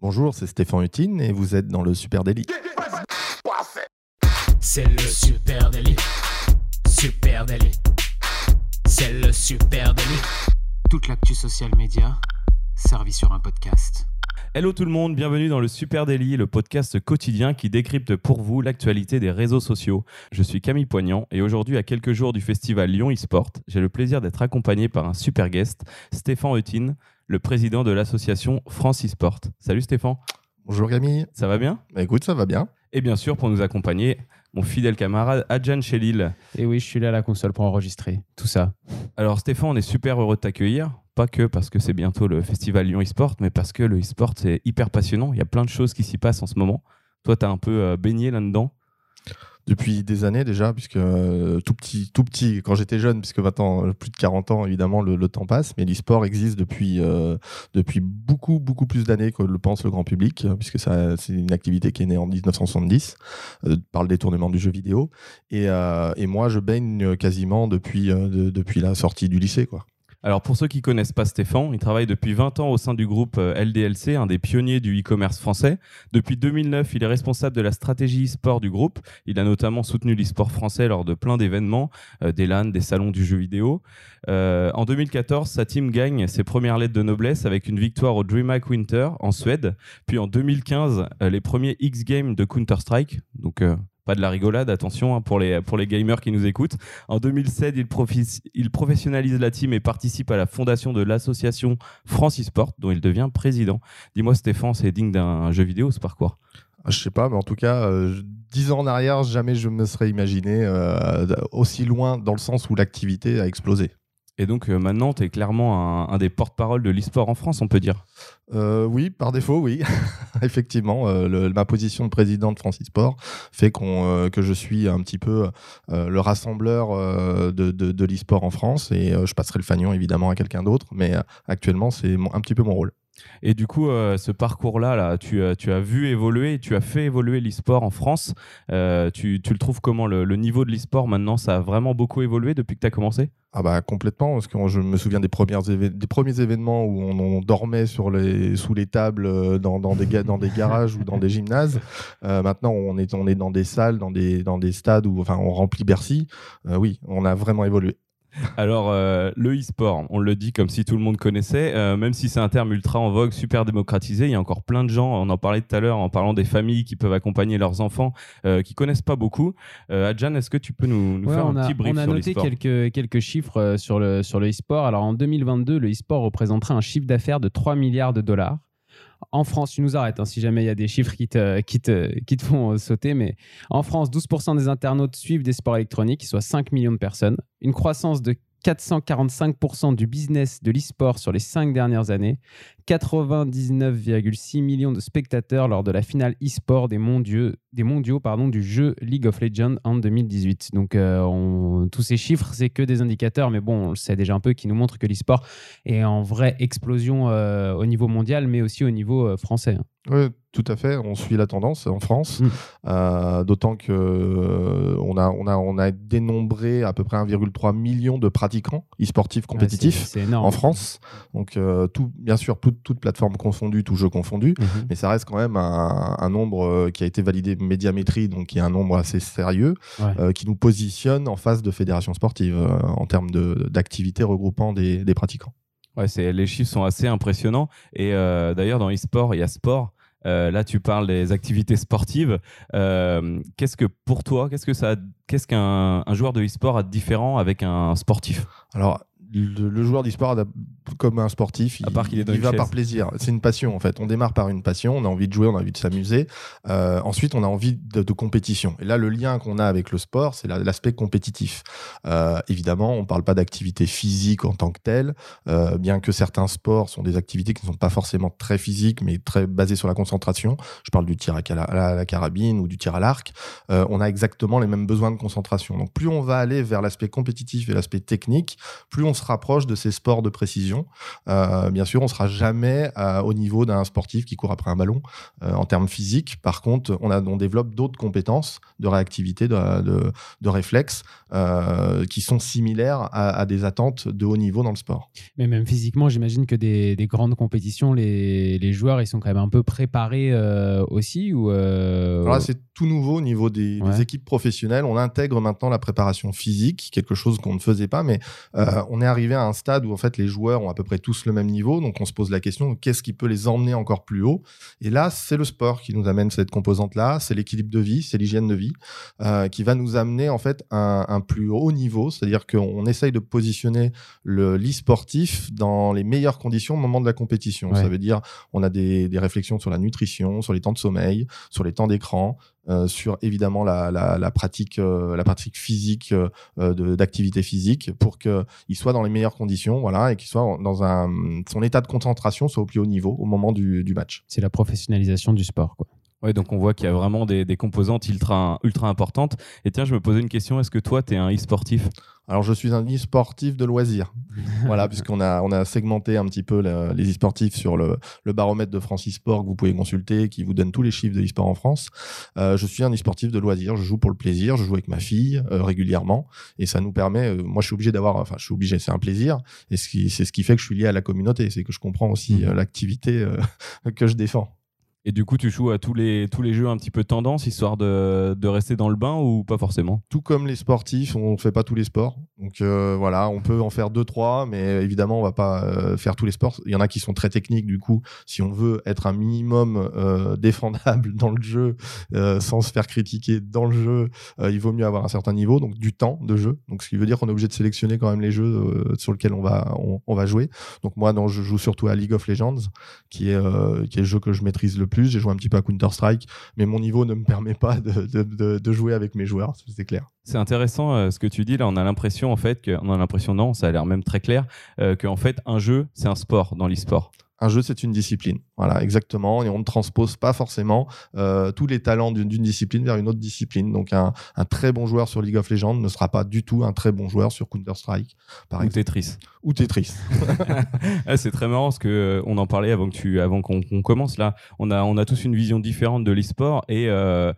Bonjour, c'est Stéphane Hutine et vous êtes dans le Super Daily. C'est le Super Daily. Super Daily. C'est le Super Daily. Toute l'actu social média servie sur un podcast. Hello tout le monde, bienvenue dans le Super Daily, le podcast quotidien qui décrypte pour vous l'actualité des réseaux sociaux. Je suis Camille Poignant et aujourd'hui, à quelques jours du festival Lyon eSport, j'ai le plaisir d'être accompagné par un super guest, Stéphane Hutine, le président de l'association France eSport. Salut Stéphane. Bonjour Camille. Ça va bien? Bah, Écoute, ça va bien. Et bien sûr, pour nous accompagner, mon fidèle camarade Adjan Chelil. Et oui, je suis là à la console pour enregistrer tout ça. Alors Stéphane, on est super heureux de t'accueillir. Pas que parce que c'est bientôt le festival Lyon eSport, mais parce que le eSport c'est hyper passionnant. Il y a plein de choses qui s'y passent en ce moment. Toi, tu as un peu euh, baigné là-dedans. Depuis des années déjà, puisque euh, tout petit, tout petit, quand j'étais jeune, puisque maintenant euh, plus de 40 ans, évidemment, le, temps passe, mais l'e-sport existe depuis, euh, depuis beaucoup, beaucoup plus d'années que le pense le grand public, euh, puisque ça, c'est une activité qui est née en 1970 euh, par le détournement du jeu vidéo. Et, et moi, je baigne quasiment depuis, de- depuis la sortie du lycée, quoi. Alors pour ceux qui connaissent pas Stéphane, il travaille depuis 20 ans au sein du groupe euh, LDLC, un des pionniers du e-commerce français. Depuis 2009, il est responsable de la stratégie e-sport du groupe. Il a notamment soutenu l'e-sport français lors de plein d'événements, euh, des LAN, des salons du jeu vidéo. Euh, en 2014, sa team gagne ses premières lettres de noblesse avec une victoire au DreamHack Winter en Suède. Puis en 2015, euh, les premiers X Games de Counter-Strike. Donc pas de la rigolade, attention hein, pour, les, gamers qui nous écoutent. En 2007, il, profi- il professionnalise la team et participe à la fondation de l'association France eSport, dont il devient président. Dis-moi, Stéphane, c'est digne d'un jeu vidéo ce parcours? Ah, Je sais pas, mais en tout cas, euh, dix ans en arrière, jamais je me serais imaginé euh, aussi loin dans le sens où l'activité a explosé. Et donc euh, maintenant, tu es clairement un, des porte-parole de l'e-sport en France, on peut dire. Euh, oui, par défaut, oui. Effectivement, euh, ma position de président de Francis Sport fait euh, que je suis un petit peu le rassembleur de, de, de l'e-sport en France et je passerai le fanion évidemment à quelqu'un d'autre, mais actuellement, c'est un petit peu mon rôle. Et du coup, euh, ce parcours-là, là, tu, as- vu évoluer, tu as fait évoluer l'e-sport en France. Euh, tu, le trouves comment le, niveau de l'e-sport maintenant, ça a vraiment beaucoup évolué depuis que tu as commencé? Ah bah complètement, parce que je me souviens des, premiers événements où on, dormait sous les tables euh, dans, des, garages ou dans des gymnases. Euh, maintenant, on est, dans des salles, dans des, dans des stades où enfin, on remplit Bercy. Euh, oui, on a vraiment évolué. Alors, euh, le e-sport, on le dit comme si tout le monde connaissait, euh, même si c'est un terme ultra en vogue, super démocratisé, il y a encore plein de gens, on en parlait tout à l'heure en parlant des familles qui peuvent accompagner leurs enfants, euh, qui connaissent pas beaucoup. Euh, Adjan, est-ce que tu peux nous, nous Ouais, faire un a, petit brief on a sur noté quelques, quelques chiffres sur le, sur le e-sport. Alors en 2022, le e-sport représenterait un chiffre d'affaires de 3 milliards de dollars. En France, tu nous arrêtes hein, si jamais il y a des chiffres qui te, qui qui te font euh, sauter. Mais en France, 12% des internautes suivent des sports électroniques, soit 5 millions de personnes. Une croissance de 445% du business de l'e-sport sur les 5 dernières années. 99,6 millions de spectateurs lors de la finale e-sport des mondiaux, des mondiaux pardon, du jeu League of Legends en 2018. Donc, euh, on- tous ces chiffres, c'est que des indicateurs, mais bon, on le sait déjà un peu, qui nous montrent que l'e-sport est en vraie explosion euh, au niveau mondial, mais aussi au niveau euh, français. Oui, tout à fait. On suit la tendance en France, Mm. Euh, d'autant que euh, on a, on a, on a dénombré à peu près 1,3 million de pratiquants e-sportifs compétitifs. En France, donc euh, tout, bien sûr, toute, toute plateforme confondue, tout jeu confondu, Mhm. mais ça reste quand même un, un nombre euh, qui a été validé médiamétrie, donc qui est un nombre assez sérieux, Ouais. euh, qui nous positionne en face de fédérations sportives euh, en termes de- d'activités regroupant des, des pratiquants. Ouais, les chiffres sont assez impressionnants. Et euh, d'ailleurs, dans e-sport, il y a sport. Euh, là, tu parles des activités sportives. Euh, qu'est-ce que pour toi, qu'est-ce que ça, qu'est-ce qu'un un joueur de e-sport a de différent avec un sportif? Alors, le, le joueur d'e-sport, comme un sportif, À il, part qu'il est dans il une va chaise. par plaisir. C'est une passion en fait. On démarre par une passion, on a envie de jouer, on a envie de s'amuser. Euh, ensuite, on a envie de, de compétition. Et là, le lien qu'on a avec le sport, c'est la- l'aspect compétitif. Euh, évidemment, on ne parle pas d'activité physique en tant que telle, euh, bien que certains sports sont des activités qui ne sont pas forcément très physiques, mais très basées sur la concentration. Je parle du tir à, cala- à la carabine ou du tir à l'arc. On a exactement les mêmes besoins de concentration. Donc, plus on va aller vers l'aspect compétitif et l'aspect technique, plus on sera se rapproche de ces sports de précision. Euh, bien sûr, on sera jamais euh, au niveau d'un sportif qui court après un ballon euh, en termes physiques. Par contre, on, a, on développe d'autres compétences de réactivité, de, de, de réflexe, euh, qui sont similaires à, à, des attentes de haut niveau dans le sport. Mais même physiquement, j'imagine que des, des, grandes compétitions, les, les, joueurs, ils sont quand même un peu préparés aussi ou Alors c'est tout nouveau au niveau des, ouais. des, équipes professionnelles. On intègre maintenant la préparation physique, quelque chose qu'on ne faisait pas, mais euh, on est arrivé à un stade où en fait les joueurs ont à peu près tous le même niveau, donc on se pose la question qu'est-ce qui peut les emmener encore plus haut Et là, c'est le sport qui nous amène cette composante-là, c'est l'équilibre de vie, c'est l'hygiène de vie, euh, qui va nous amener en fait un, un plus haut niveau, c'est-à-dire qu'on essaye de positionner le l'e-sportif dans les meilleures conditions au moment de la compétition. Ouais. Ça veut dire on a des, des réflexions sur la nutrition, sur les temps de sommeil, sur les temps d'écran, euh, sur évidemment la, la, la pratique, euh, la pratique physique euh, d'activité physique pour qu'il soit dans les meilleures conditions, voilà, et qu'il soit dans un son état de concentration soit au plus haut niveau au moment du, du match. C'est la professionnalisation du sport, quoi. Ouais, donc on voit qu'il y a vraiment des, des, composantes ultra, ultra importantes. Et tiens, je me posais une question est-ce que toi, tu es un e-sportif? Alors, je suis un e-sportif de loisirs. voilà, puisqu'on a, on a segmenté un petit peu le, les e-sportifs sur le, le, baromètre de France e-sport que vous pouvez consulter, qui vous donne tous les chiffres de e-sport en France. Euh, je suis un e-sportif de loisirs. Je joue pour le plaisir. Je joue avec ma fille euh, régulièrement. Et ça nous permet, euh, moi, je suis obligé d'avoir, enfin, je suis obligé, c'est un plaisir. Et c'est ce qui fait que je suis lié à la communauté. C'est que je comprends aussi mmh. l'activité que je défends. Et du coup, tu joues à tous les, tous les jeux un petit peu tendance, histoire de, de rester dans le bain ou pas forcément? Tout comme les sportifs, on ne fait pas tous les sports. Donc euh, voilà, on peut en faire deux, trois, mais évidemment, on va pas euh, faire tous les sports. Il y en a qui sont très techniques, du coup, si on veut être un minimum euh, défendable dans le jeu, sans se faire critiquer dans le jeu, il vaut mieux avoir un certain niveau, donc du temps de jeu. Donc ce qui veut dire qu'on est obligé de sélectionner quand même les jeux sur lesquels on va, on, va jouer. Donc moi, non, je joue surtout à League of Legends, qui est, qui est le jeu que je maîtrise le plus. J'ai joué un petit peu à Counter-Strike, mais mon niveau ne me permet pas de, jouer avec mes joueurs, c'est clair. C'est intéressant euh, ce que tu dis. Là, on a l'impression, en fait, que, on a l'impression, non, ça a l'air même très clair, euh, qu'en fait, un jeu, c'est un sport dans l'e-sport. Un jeu, c'est une discipline. Voilà, exactement. Et on ne transpose pas forcément euh, tous les talents d'une discipline vers une autre discipline. Donc, un, un, très bon joueur sur League of Legends ne sera pas du tout un très bon joueur sur Counter-Strike, par Ou exemple. Tetris. Ou Tetris. ah, c'est très marrant parce que euh, on en parlait avant tu, avant qu'on qu commence là. On a, on a tous une vision différente de l'e-sport et euh,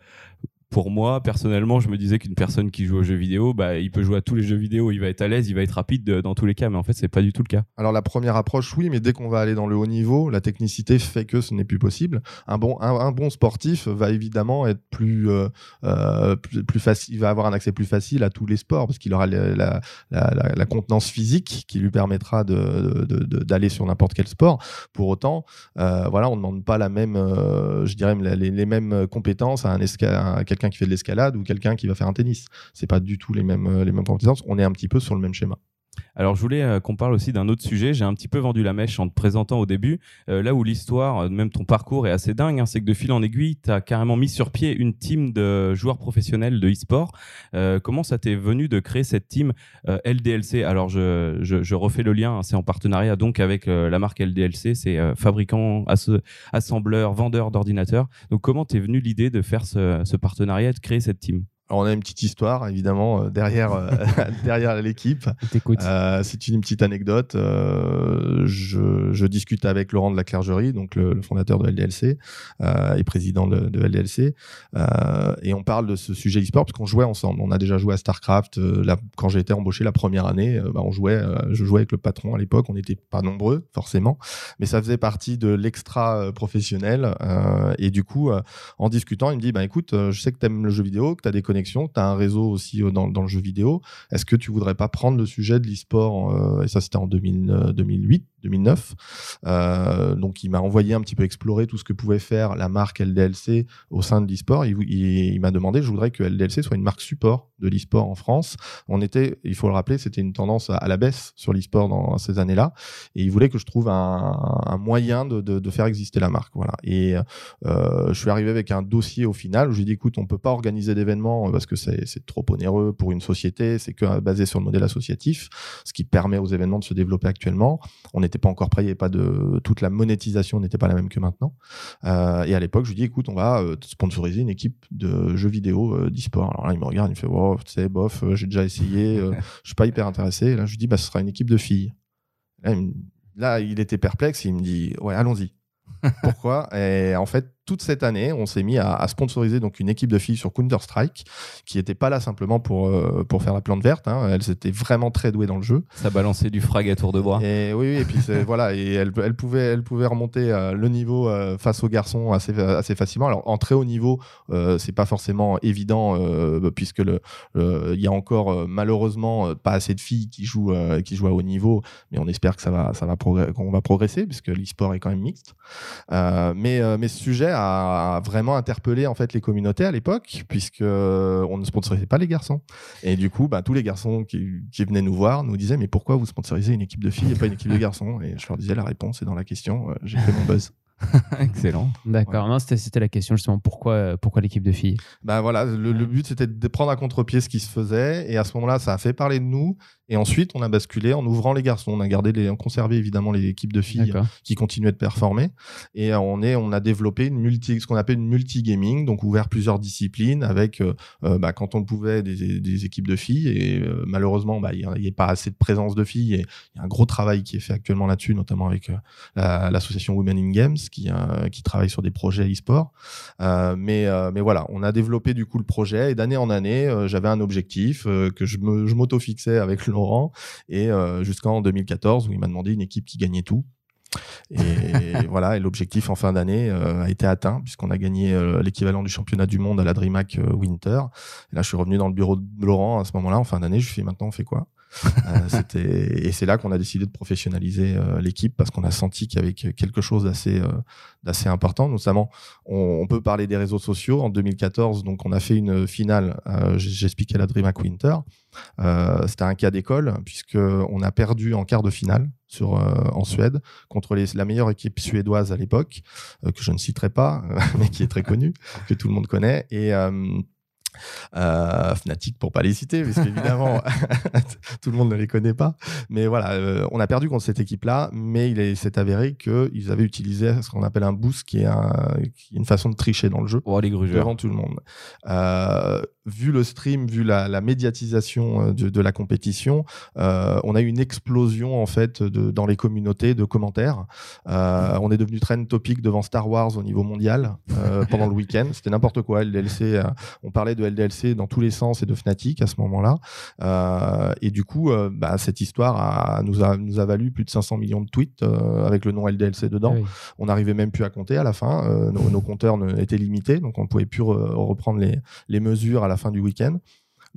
pour moi, personnellement, je me disais qu'une personne qui joue aux jeux vidéo, bah, il peut jouer à tous les jeux vidéo, il va être à l'aise, il va être rapide de, dans tous les cas, mais en fait, c'est pas du tout le cas. Alors, la première approche, oui, mais dès qu'on va aller dans le haut niveau, la technicité fait que ce n'est plus possible. Un bon, un, bon sportif va évidemment être plus, euh, euh, plus, facile, il va avoir un accès plus facile à tous les sports parce qu'il aura la, la, contenance physique qui lui permettra d'aller de, de, sur n'importe quel sport. Pour autant, euh, voilà, on ne demande pas la même, euh, je dirais, les, mêmes compétences à un esca quelqu'un qui fait de l'escalade ou quelqu'un qui va faire un tennis. C'est pas du tout les mêmes, les mêmes compétences. On est un petit peu sur le même schéma. Alors, je voulais euh, qu'on parle aussi d'un autre sujet. J'ai un petit peu vendu la mèche en te présentant au début. Euh, là où l'histoire, euh, même ton parcours est assez dingue, hein, c'est que de fil en aiguille, tu as carrément mis sur pied une team de joueurs professionnels de e-sport. Comment ça t'est venu de créer cette team LDLC Alors, je, je, je, refais le lien. Hein, c'est en partenariat donc avec la marque LDLC. C'est fabricant, assembleur, vendeur d'ordinateurs. Donc, comment t'es venu l'idée de faire ce, ce partenariat et de créer cette team? Alors, on a une petite histoire, évidemment, euh, derrière, euh, derrière l'équipe. Euh, c'est une petite anecdote. Euh, je, je, discute avec Laurent de la Clergerie, donc le, le fondateur de LDLC et président de, de LDLC. et on parle de ce sujet e-sport parce qu'on jouait ensemble. On a déjà joué à StarCraft. Quand j'ai été embauché la première année, bah, on jouait, je jouais avec le patron à l'époque. On n'était pas nombreux, forcément, mais ça faisait partie de l'extra professionnel. et du coup, en discutant, il me dit bah, écoute, je sais que tu aimes le jeu vidéo, que tu as des connexion, tu as un réseau aussi euh, dans, le jeu vidéo. Est-ce que tu voudrais pas prendre le sujet de l'e-sport euh, Et ça, c'était en 2000, 2008, 2009. Euh, donc, il m'a envoyé un petit peu explorer tout ce que pouvait faire la marque LDLC au sein de l'e-sport. Il, m'a demandé, je voudrais que LDLC soit une marque support de l'e-sport en France. On était, il faut le rappeler, c'était une tendance à, la baisse sur l'e-sport dans ces années-là. Et il voulait que je trouve un, moyen de, faire exister la marque. Voilà. Et euh, je suis arrivé avec un dossier au final où j'ai dit, écoute, on peut pas organiser d'événements parce que c'est trop onéreux pour une société, c'est que basé sur le modèle associatif, ce qui permet aux événements de se développer actuellement. On n'était n'était pas encore prêt, il y avait pas de toute la monétisation n'était pas la même que maintenant. Euh, et à l'époque, je lui dis écoute, on va euh, sponsoriser une équipe de jeux vidéo euh, d'e-sport. Alors là, il me regarde, il me fait wow, tu sais, bof, euh, j'ai déjà essayé, je suis pas hyper intéressé. Et là, je lui dis bah ce sera une équipe de filles. Là, il, me- là, il était perplexe, il me dit ouais, allons-y. Pourquoi? Et en fait, toute cette année, on s'est mis à, à sponsoriser donc une équipe de filles sur Counter Strike, qui n'était pas là simplement pour euh, pour faire la plante verte. Hein. Elles étaient vraiment très douées dans le jeu. Ça balançait du frag à tour de bras. Et oui, et puis voilà, et elle, elle pouvait, elle pouvait remonter euh, le niveau euh, face aux garçons assez, assez facilement. Alors en très haut niveau, c'est pas forcément évident euh, puisque le, il y a encore malheureusement pas assez de filles qui jouent, qui jouent à haut niveau, mais on espère que ça va, ça va qu'on va progresser puisque l'e-sport est quand même mixte. Mais, mais ce sujet a, vraiment interpellé en fait les communautés à l'époque puisque euh, on ne sponsorisait pas les garçons. Et du coup, bah, tous les garçons qui, qui venaient nous voir nous disaient mais pourquoi vous sponsorisez une équipe de filles et pas une équipe de garçons? Et je leur disais la réponse est dans la question. Euh, J'ai fait mon buzz. Excellent. D'accord. Non, c'était c'était la question justement pourquoi, euh, pourquoi l'équipe de filles? Bah voilà, le, le but c'était de prendre à contre-pied ce qui se faisait et à ce moment-là, ça a fait parler de nous. Et ensuite, on a basculé en ouvrant les garçons. On a gardé les, on conservé évidemment les équipes de filles qui continuaient de performer. Et euh, on est, on a développé une multi, ce qu'on appelle une multi-gaming, donc ouvert plusieurs disciplines avec, euh, euh, bah, quand on le pouvait, des, des équipes de filles. Et euh, malheureusement, bah, il n'y a, pas assez de présence de filles. Et il y a un gros travail qui est fait actuellement là-dessus, notamment avec euh, la- l'association Women in Games qui, qui travaille sur des projets e-sport. Mais, mais voilà, on a développé du coup le projet et d'année en année, j'avais un objectif que je me- je m'auto-fixais avec Laurent et euh, jusqu'en 2014 où il m'a demandé une équipe qui gagnait tout. Et voilà, et l'objectif en fin d'année euh, a été atteint puisqu'on a gagné euh, l'équivalent du championnat du monde à la DreamHack euh, Winter. Et là, je suis revenu dans le bureau de Laurent à ce moment-là, en fin d'année. Je lui ai fait maintenant, on fait quoi? Et c'est là qu'on a décidé de professionnaliser euh, l'équipe parce qu'on a senti qu'il y avait que- quelque chose d'assez euh, important. Notamment, on, peut parler des réseaux sociaux. En 2014, donc on a fait une finale. euh, J'expliquais la DreamHack Winter. Euh, C'était un cas d'école puisque on a perdu en quart de finale sur euh, en Suède contre la meilleure équipe suédoise à l'époque euh, que je ne citerai pas mais qui est très connue que tout le monde connaît et euh, Fnatic pour pas les citer, parce qu'évidemment tout le monde ne les connaît pas. Mais voilà, euh, on a perdu contre cette équipe-là, mais il est- s'est avéré qu'ils avaient utilisé ce qu'on appelle un boost, qui est, un- qui est une façon de tricher dans le jeu Oh, les grugeurs. devant tout le monde. Euh, vu le stream, vu la, la médiatisation euh, de, de la compétition, euh, on a eu une explosion en fait de, dans les communautés de commentaires. Euh, on est devenu trend topic devant Star Wars au niveau mondial euh, pendant le week-end. C'était n'importe quoi. LDLC, on parlait de LDLC dans tous les sens et de Fnatic à ce moment-là. Et du coup, bah, cette histoire a- nous, a, nous a valu plus de 500 millions de tweets avec le nom LDLC dedans. Oui. On n'arrivait même plus à compter à la fin. Nos, nos compteurs étaient limités, donc on ne pouvait plus re- reprendre les, les mesures à la fin du week-end.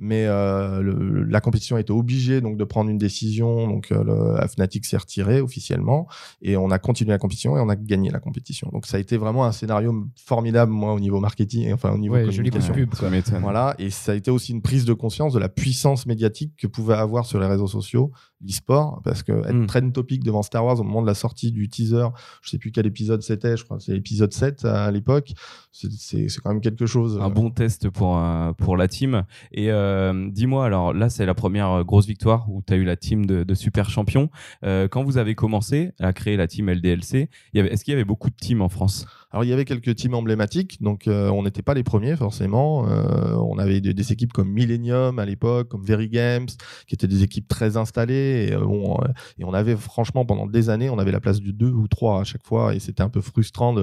Mais euh, le- la compétition a été obligée donc de prendre une décision. Donc euh, le, la Fnatic s'est retiré officiellement et on a continué la compétition et on a gagné la compétition. Donc ça a été vraiment un scénario formidable moi au niveau marketing, enfin au niveau Ouais, communication. pub. Voilà, et ça a été aussi une prise de conscience de la puissance médiatique que pouvait avoir sur les réseaux sociaux l'e-sport, parce que être Mm. trend topic devant Star Wars au moment de la sortie du teaser, je sais plus quel épisode c'était, je crois que c'est l'épisode 7 à l'époque, c'est- quand même quelque chose. Un bon test pour, euh, pour la team. Et euh, dis-moi, alors là, c'est la première euh, grosse victoire où tu as eu la team de, de super champions. Euh, quand vous avez commencé à créer la team LDLC, est-ce qu'il y avait beaucoup de teams en France? Alors il y avait quelques teams emblématiques, donc euh, on n'était pas les premiers forcément. Euh, on avait des, des équipes comme Millennium à l'époque, comme Very Games, qui étaient des équipes très installées. Et, euh, euh, et on avait franchement pendant des années, on avait la place du 2 ou 3 à chaque fois, et c'était un peu frustrant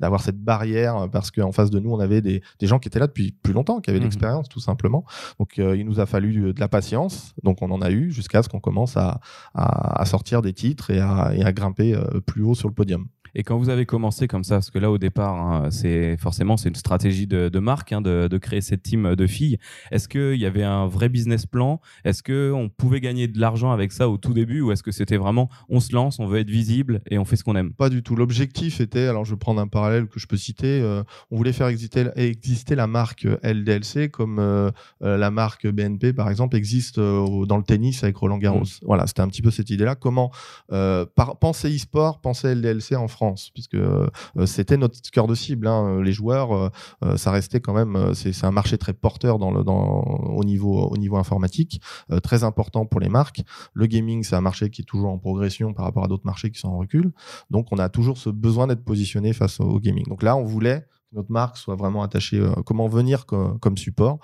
d'avoir cette barrière euh, parce qu'en face de nous, on avait des, des gens qui étaient là depuis plus longtemps, qui avaient de Mhm. l'expérience tout simplement. Donc euh, il nous a fallu de la patience, donc on en a eu jusqu'à ce qu'on commence à, à- à sortir des titres et à, et à grimper euh, plus haut sur le podium. Et quand vous avez commencé comme ça, parce que là au départ, hein, c'est forcément c'est une stratégie de, de marque hein, de, de créer cette team de filles. Est-ce qu'il y avait un vrai business plan? Est-ce que on pouvait gagner de l'argent avec ça au tout début, ou est-ce que c'était vraiment on se lance, on veut être visible et on fait ce qu'on aime? Pas du tout. L'objectif était, alors je vais prendre un parallèle que je peux citer, euh, on voulait faire exister, exister la marque LDLC comme euh, euh, la marque BNP par exemple existe euh, dans le tennis avec Roland Garros. Voilà, c'était un petit peu cette idée-là. Comment euh, par, penser e-sport, penser LDLC en France? Puisque euh, c'était notre cœur de cible. hein. Les joueurs, euh, euh, ça restait quand même, euh, c'est un marché très porteur dans le, dans, au, niveau, au niveau informatique, euh, très important pour les marques. Le gaming, c'est un marché qui est toujours en progression par rapport à d'autres marchés qui sont en recul. Donc, on a toujours ce besoin d'être positionné face au, gaming. Donc là, on voulait notre marque soit vraiment attachée, euh, comment venir co- comme support.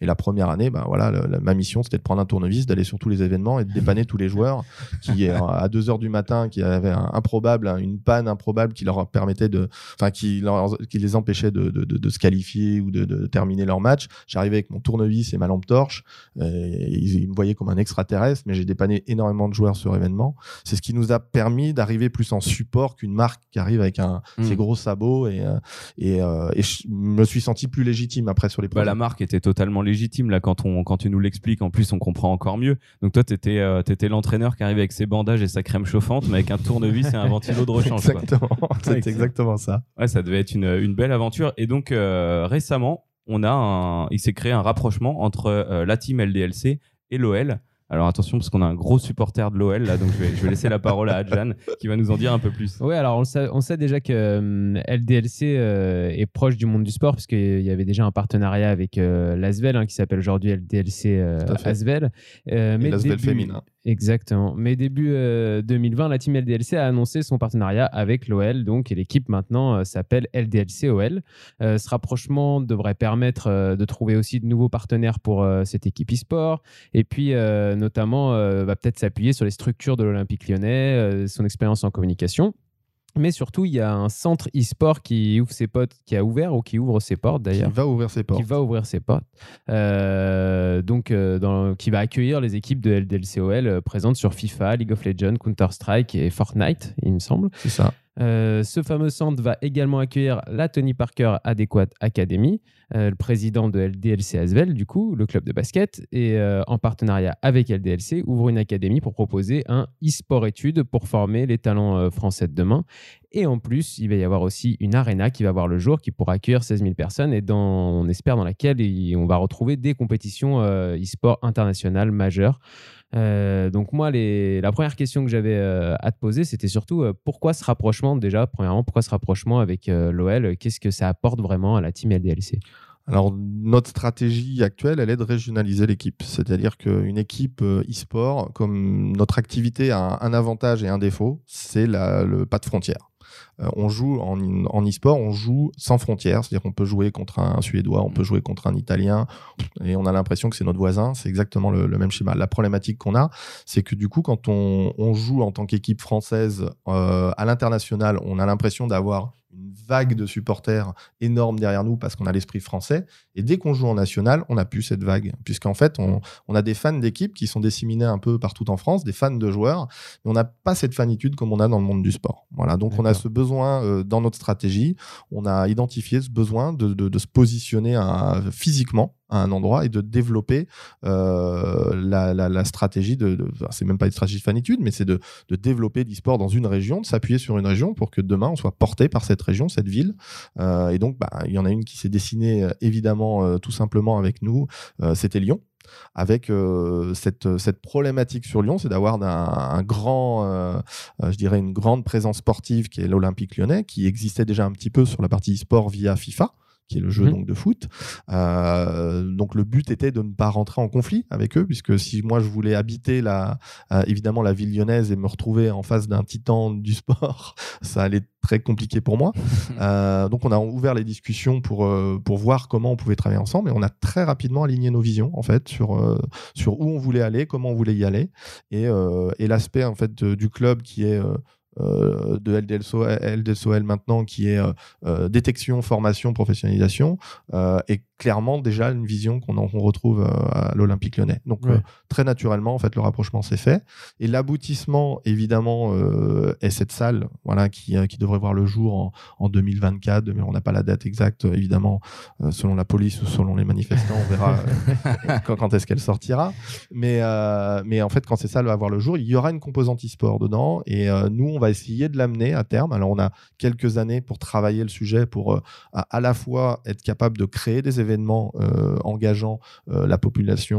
Et la première année, bah voilà, le- la- ma mission, c'était de prendre un tournevis, d'aller sur tous les événements et de dépanner tous les joueurs qui, euh, à 2 heures du matin, qui avaient un improbable, hein, une panne improbable qui leur permettait de, enfin, qui, leur- qui les empêchait de, de, de- de se qualifier ou de, de terminer leur match. J'arrivais avec mon tournevis et ma lampe torche. Et ils, ils me voyaient comme un extraterrestre, mais j'ai dépanné énormément de joueurs sur événement. C'est ce qui nous a permis d'arriver plus en support qu'une marque qui arrive avec un, ses gros sabots et, euh, et, euh, et je me suis senti plus légitime après sur les Bah, la marque était totalement légitime là quand on quand tu nous l'expliques. En plus, on comprend encore mieux. Donc toi, t'étais euh, t'étais l'entraîneur qui arrivait avec ses bandages et sa crème chauffante, mais avec un tournevis et un ventilo de rechange. Exactement, c'est exactement ça. Ouais, ça devait être une, une belle aventure. Et donc euh, récemment, on a un, il s'est créé un rapprochement entre euh, la team LDLC et l'OL. Alors attention parce qu'on a un gros supporter de l'OL là, donc je vais, je vais laisser la parole à Adjan qui va nous en dire un peu plus. Oui, alors on sait, on sait déjà que hum, LDLC euh, est proche du monde du sport, parce qu'il y avait déjà un partenariat avec euh, l'Asvel, hein, qui s'appelle aujourd'hui LDLC euh. Asvel. Euh, Et l'Asvel début- féminin. Exactement. Mais début euh, 2020, la team LDLC a annoncé son partenariat avec l'OL, donc, l'équipe maintenant euh, s'appelle LDLC OL. Euh, ce rapprochement devrait permettre euh, de trouver aussi de nouveaux partenaires pour euh, cette équipe e-sport, et puis euh, notamment euh, va peut-être s'appuyer sur les structures de l'Olympique lyonnais, euh, son expérience en communication. Mais surtout, il y a un centre e-sport qui ouvre ses portes, qui a ouvert ou qui ouvre ses portes Qui d'ailleurs va ouvrir ses portes. qui va ouvrir ses portes, Euh, donc euh, dans- qui va accueillir les équipes de LDLCOL euh, présentes sur FIFA, League of Legends, Counter Strike et Fortnite, il me semble. C'est ça. Euh, ce fameux centre va également accueillir la Tony Parker Adequate Academy, euh, le président de LDLC Asvel, du coup, le club de basket, et euh, en partenariat avec LDLC, ouvre une académie pour proposer un e-sport études pour former les talents français de demain. Et en plus, il va y avoir aussi une arena qui va voir le jour, qui pourra accueillir 16 000 personnes, et dans, on espère dans laquelle on va retrouver des compétitions e-sport internationales majeures. Euh, donc moi, la première question que j'avais euh, à te poser, c'était surtout euh, pourquoi ce rapprochement déjà, premièrement, pourquoi ce rapprochement avec l'OL Qu'est-ce que ça apporte vraiment à la team LDLC Alors, notre stratégie actuelle, elle est de régionaliser l'équipe. C'est-à-dire qu'une équipe e-sport, comme notre activité a un, avantage et un défaut, c'est le pas de frontières. Euh, on joue en, en e-sport, on joue sans frontières, c'est-à-dire qu'on peut jouer contre un Suédois, on peut jouer contre un Italien, et on a l'impression que c'est notre voisin. C'est exactement le, le même schéma. La problématique qu'on a, c'est que du coup, quand on, on joue en tant qu'équipe française euh, à l'international, on a l'impression d'avoir une vague de supporters énorme derrière nous parce qu'on a l'esprit français. Et dès qu'on joue en national, on n'a plus cette vague. Puisqu'en fait, on, on a des fans d'équipes qui sont disséminés un peu partout en France, des fans de joueurs, mais on n'a pas cette fanitude comme on a dans le monde du sport. Voilà, donc on a ce besoin euh, dans notre stratégie, on a identifié ce besoin de, de- de se positionner à- physiquement à un endroit et de développer euh, la, stratégie de, c'est même pas une stratégie de fanitude, mais c'est de, développer l'e-sport dans une région, de s'appuyer sur une région pour que demain on soit porté par cette région, cette ville. Euh, et donc, bah, il y en a une qui s'est dessinée euh, évidemment tout simplement avec nous, c'était Lyon. Avec cette, problématique sur Lyon, c'est d'avoir un, grand, je dirais une grande présence sportive qui est l'Olympique lyonnais, qui existait déjà un petit peu sur la partie e-sport via FIFA qui est le jeu Mhm. donc de foot. Euh, donc le but était de ne pas rentrer en conflit avec eux, puisque si moi je voulais habiter la, euh, évidemment la ville lyonnaise et me retrouver en face d'un titan du sport, ça allait être très compliqué pour moi. Euh, donc on a ouvert les discussions pour pour voir comment on pouvait travailler ensemble, et on a très rapidement aligné nos visions en fait sur sur où on voulait aller, comment on voulait y aller, et, et l'aspect en fait de- du club qui est euh, de LDLSOL, LDLSOL maintenant, qui est euh, euh, détection, formation, professionnalisation, euh, est clairement déjà une vision qu'on retrouve euh, à l'Olympique lyonnais. Donc Ouais. très naturellement, en fait, le rapprochement s'est fait. Et l'aboutissement, évidemment, est cette salle, voilà, qui, qui devrait voir le jour en, en 2024. Mais on n'a pas la date exacte, évidemment, selon la police ou selon les manifestants, on verra quand, quand est-ce qu'elle sortira. Mais, mais en fait, quand cette salle va voir le jour, il y aura une composante e-sport dedans. Et nous, on va va essayer de l'amener à terme. Alors, on a quelques années pour travailler le sujet, pour euh, à, à la fois être capable de créer des événements euh, engageant euh, la population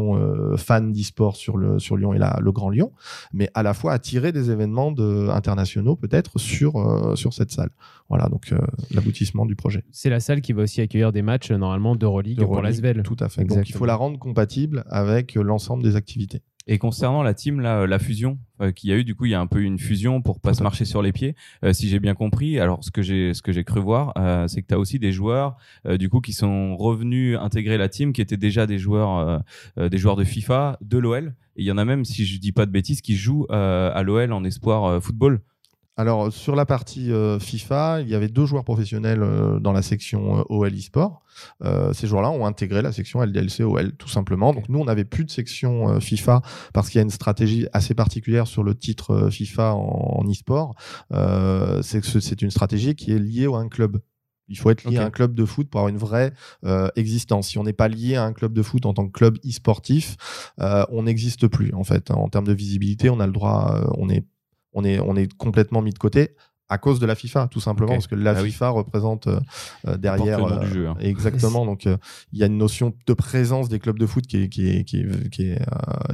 fan d'e-sport sur, le, sur Lyon et la, le Grand Lyon, mais à la fois attirer des événements de, internationaux peut-être sur, sur cette salle. Voilà, donc l'aboutissement du projet. C'est la salle qui va aussi accueillir des matchs normalement d'Euroleague pour Euroleague, l'Asvel. Tout à fait. Donc il faut la rendre compatible avec l'ensemble des activités. Et concernant la team, là, euh, la fusion euh, qu'il y a eu, du coup, il y a un peu une fusion pour pas se marcher sur les pieds. Euh, si j'ai bien compris, alors ce que j'ai ce que j'ai cru voir, euh, c'est que tu as aussi des joueurs, euh, du coup, qui sont revenus intégrer la team, qui étaient déjà des joueurs, euh, des joueurs de FIFA, de l'OL. Et il y en a même, si je dis pas de bêtises, qui jouent à l'OL en espoir football. Alors, sur la partie euh, FIFA, il y avait deux joueurs professionnels euh, dans la section euh, OL e-sport. Euh, ces joueurs-là ont intégré la section LDLC OL, tout simplement. Donc, nous, on n'avait plus de section FIFA parce qu'il y a une stratégie assez particulière sur le titre FIFA en, en e-sport. C'est une stratégie qui est liée à un club. Il faut être lié à un club de foot pour avoir une vraie euh, existence. Si on n'est pas lié à un club de foot en tant que club e-sportif, euh, on n'existe plus en fait. En termes de visibilité, on a le droit, euh, on est, on est, on est complètement mis de côté à cause de la FIFA, tout simplement, parce que la Ah oui. FIFA représente euh, euh, derrière. Du euh, jeu, hein. Exactement. Donc, euh, il y a une notion de présence des clubs de foot qui est, qui est, qui est, qui est,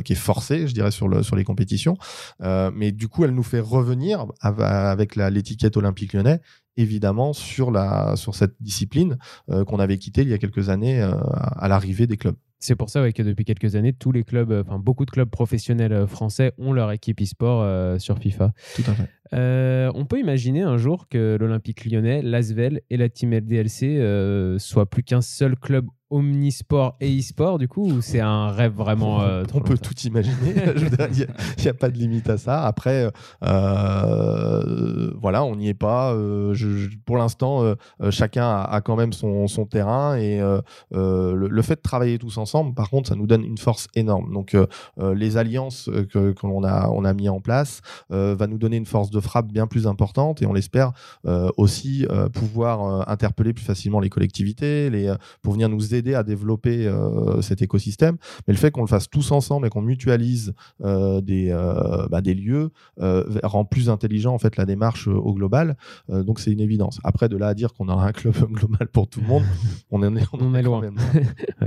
qui est forcée, je dirais, sur, le, sur les compétitions. Mais du coup, elle nous fait revenir av- avec l'étiquette Olympique lyonnais, évidemment, sur, la, sur cette discipline qu'on avait quittée il y a quelques années à l'arrivée des clubs. C'est pour ça ouais, que depuis quelques années, tous les clubs, euh, enfin beaucoup de clubs professionnels euh, français ont leur équipe e-sport euh, sur FIFA. Tout à fait. Euh, on peut imaginer un jour que l'Olympique lyonnais, l'Asvel et la team LDLC soient plus qu'un seul club omnisport et e-sport, du coup, ou c'est un rêve vraiment. euh, on peut lointain tout imaginer. Il n'y a, pas de limite à ça. Après, euh, voilà, on n'y est pas. Euh, je- je- pour l'instant, euh, euh, chacun a, a quand même son, son terrain et euh, euh, le, le fait de travailler tous ensemble, par contre, ça nous donne une force énorme. Donc, euh, euh, les alliances euh, que, que l'on a, on a mis en place euh, va nous donner une force de frappe bien plus importante et on l'espère euh, aussi euh, pouvoir euh, interpeller plus facilement les collectivités, les, euh, pour venir nous aider à développer euh, cet écosystème. Mais le fait qu'on le fasse tous ensemble et qu'on mutualise euh, des, euh, bah, des lieux euh, rend plus intelligent en fait la démarche euh, au global. Euh, donc c'est une évidence. Après de là à dire qu'on aura un club global pour tout le monde, on en est, On est quand loin. même.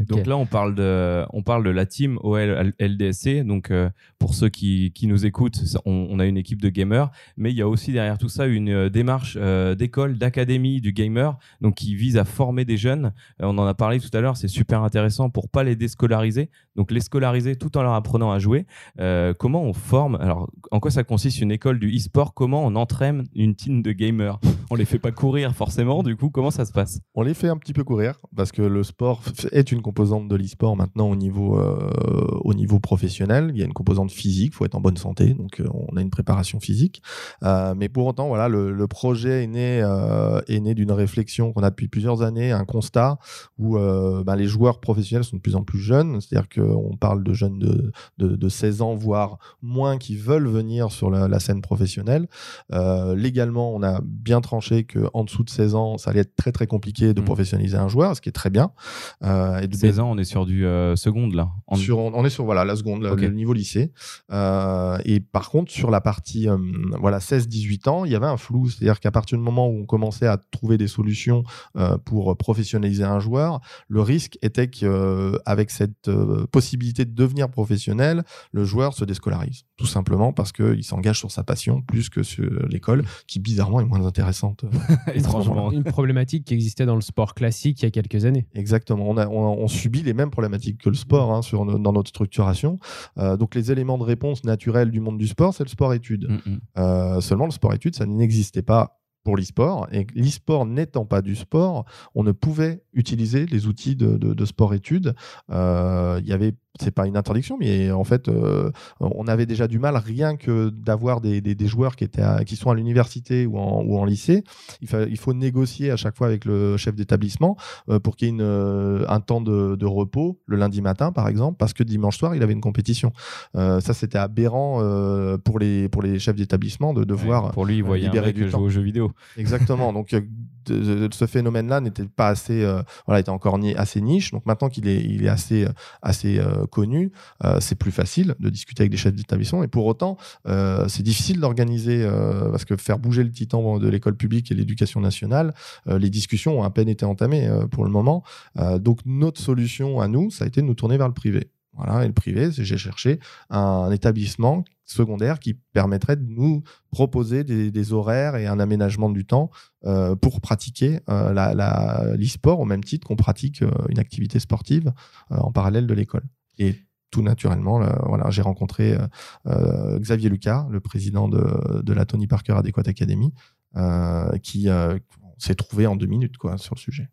Donc là, on parle de, on parle de la team OL LDSC. Donc euh, pour ceux qui, qui nous écoutent, on, on a une équipe de gamers, mais il y a aussi derrière tout ça une euh, démarche euh, d'école, d'académie du gamer, donc qui vise à former des jeunes. Euh, on en a parlé tout à l'heure, c'est super intéressant pour pas les déscolariser, donc les scolariser tout en leur apprenant à jouer. Euh, comment on forme Alors, en quoi ça consiste une école du e-sport? Comment on entraîne une team de gamers? On les fait pas courir forcément. Du coup, comment ça se passe? On les fait un petit peu courir parce que le sport est une composante de l'e-sport maintenant au niveau, euh, au niveau professionnel. Il y a une composante physique, faut être en bonne santé, donc euh, on a une préparation physique. Mais pour autant, voilà, le, le projet est né, est né d'une réflexion qu'on a depuis plusieurs années, un constat où euh, ben, les joueurs professionnels sont de plus en plus jeunes, c'est-à-dire qu'on parle de jeunes de, de, de 16 ans, voire moins, qui veulent venir sur la, la scène professionnelle. Euh, légalement, on a bien tranché qu'en dessous de 16 ans, ça allait être très très compliqué de Mm. professionnaliser un joueur, ce qui est très bien. Euh, et de 16 ans, on est sur du euh, seconde là. En- sur, on est sur voilà la seconde, le- niveau lycée. Et par contre, sur la partie voilà 16-18 ans, il y avait un flou, c'est-à-dire qu'à partir du moment où on commençait à trouver des solutions pour professionnaliser un joueur, le risque était qu'avec cette euh, possibilité de devenir professionnel, le joueur se déscolarise, tout simplement parce qu'il s'engage sur sa passion plus que sur l'école, qui bizarrement est moins intéressante. étrangement. Une problématique qui existait dans le sport classique il y a quelques années. Exactement. On, a, on, on subit les mêmes problématiques que le sport hein, sur, dans notre structuration. Euh, donc, les éléments de réponse naturels du monde du sport, c'est le sport-études. Mm. Euh, seulement, le sport-études, ça n'existait pas pour l'e-sport. Et l'e-sport n'étant pas du sport, on ne pouvait utiliser les outils de, de- de sport-études. Euh, Il y avait c'est pas une interdiction, mais en fait, euh, on avait déjà du mal rien que d'avoir des, des- des joueurs qui, étaient à- qui sont à l'université ou en, ou en lycée. Il, fa- il faut négocier à chaque fois avec le chef d'établissement euh, pour qu'il y ait une, euh, un temps de, de repos le lundi matin, par exemple, parce que dimanche soir, il avait une compétition. Euh, ça, c'était aberrant pour, les, pour les chefs d'établissement de devoir Ouais, pour lui, il voyait un libérer mec du temps. aux jeux vidéo. Exactement. Donc, de- de- ce phénomène-là n'était pas assez, voilà, était encore ni- assez niche. Donc maintenant qu'il est, il est assez, assez connus, euh, c'est plus facile de discuter avec des chefs d'établissement. Et pour autant, euh, c'est difficile d'organiser euh, parce que faire bouger le titan de l'école publique et l'éducation nationale, les discussions ont à peine été entamées pour le moment. Donc notre solution à nous, ça a été de nous tourner vers le privé. Voilà, et le privé, j'ai cherché un établissement secondaire qui permettrait de nous proposer des, horaires et un aménagement du temps pour pratiquer euh, l'e-sport au même titre qu'on pratique une activité sportive en parallèle de l'école. Et tout naturellement, j'ai rencontré euh, euh, Xavier Lucas, le président de, la Tony Parker Adequate Academy, euh, qui s'est trouvé en deux minutes quoi, sur le sujet.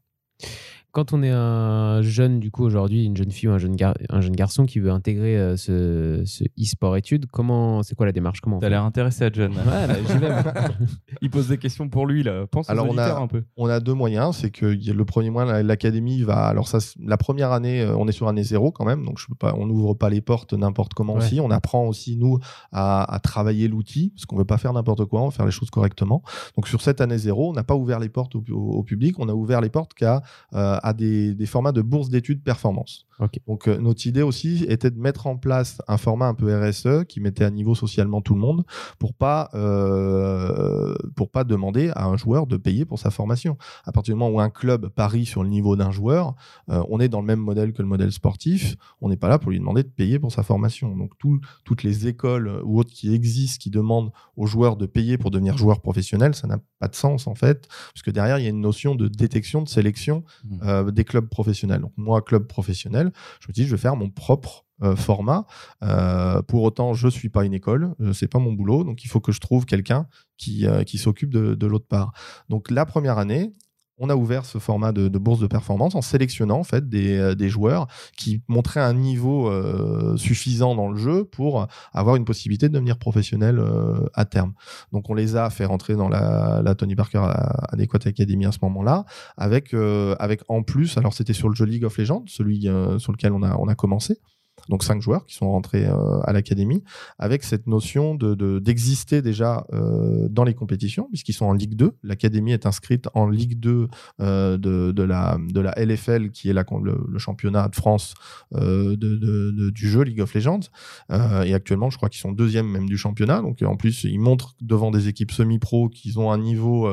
Quand on est un jeune, du coup, aujourd'hui, une jeune fille ou un jeune, gar- un jeune garçon qui veut intégrer euh, ce, ce e-sport études, comment, c'est quoi la démarche? Comment T'as l'air intéressé à John. Ouais, moi. Il pose des questions pour lui là. Pense Alors, aux on a- un peu. On a deux moyens, c'est que le premier moyen, la- l'académie va. Alors ça, la première année, euh, on est sur année zéro quand même, donc je peux pas, on n'ouvre pas les portes n'importe comment Ouais. aussi. On apprend aussi nous à, à travailler l'outil, parce qu'on veut pas faire n'importe quoi, on veut faire les choses correctement. Donc sur cette année zéro, on n'a pas ouvert les portes au, au- au public, on a ouvert les portes qu'à euh, à des, des formats de bourse d'études performance. Donc euh, notre idée aussi était de mettre en place un format un peu RSE qui mettait à niveau socialement tout le monde pour pas euh, pour pas demander à un joueur de payer pour sa formation. À partir du moment où un club parie sur le niveau d'un joueur, euh, on est dans le même modèle que le modèle sportif. On n'est pas là pour lui demander de payer pour sa formation. Donc tout- toutes les écoles ou autres qui existent, qui demandent aux joueurs de payer pour devenir joueur professionnel, ça n'a pas de sens en fait, parce que derrière il y a une notion de détection, de sélection Mhm. Euh, des clubs professionnels. Donc moi, club professionnel, je me dis je vais faire mon propre euh, format. Euh, pour autant, je suis pas une école, c'est pas mon boulot, donc il faut que je trouve quelqu'un qui, qui s'occupe de, de l'autre part. Donc la première année, on a ouvert ce format de, bourse de performance en sélectionnant en fait des, euh, des joueurs qui montraient un niveau euh, suffisant dans le jeu pour avoir une possibilité de devenir professionnel euh, à terme. Donc on les a fait rentrer dans la, la Tony Parker Adequate Academy à ce moment-là, avec euh, avec en plus, alors c'était sur le jeu League of Legends, celui euh, sur lequel on a on a commencé. Donc cinq joueurs qui sont rentrés euh, à l'académie avec cette notion de de- d'exister déjà euh, dans les compétitions puisqu'ils sont en Ligue 2. L'académie est inscrite en Ligue 2 euh, de, de la de la LFL qui est le, championnat de France de, du jeu League of Legends. Et actuellement, je crois qu'ils sont deuxième même du championnat. Donc en plus, ils montrent devant des équipes semi-pro qu'ils ont un niveau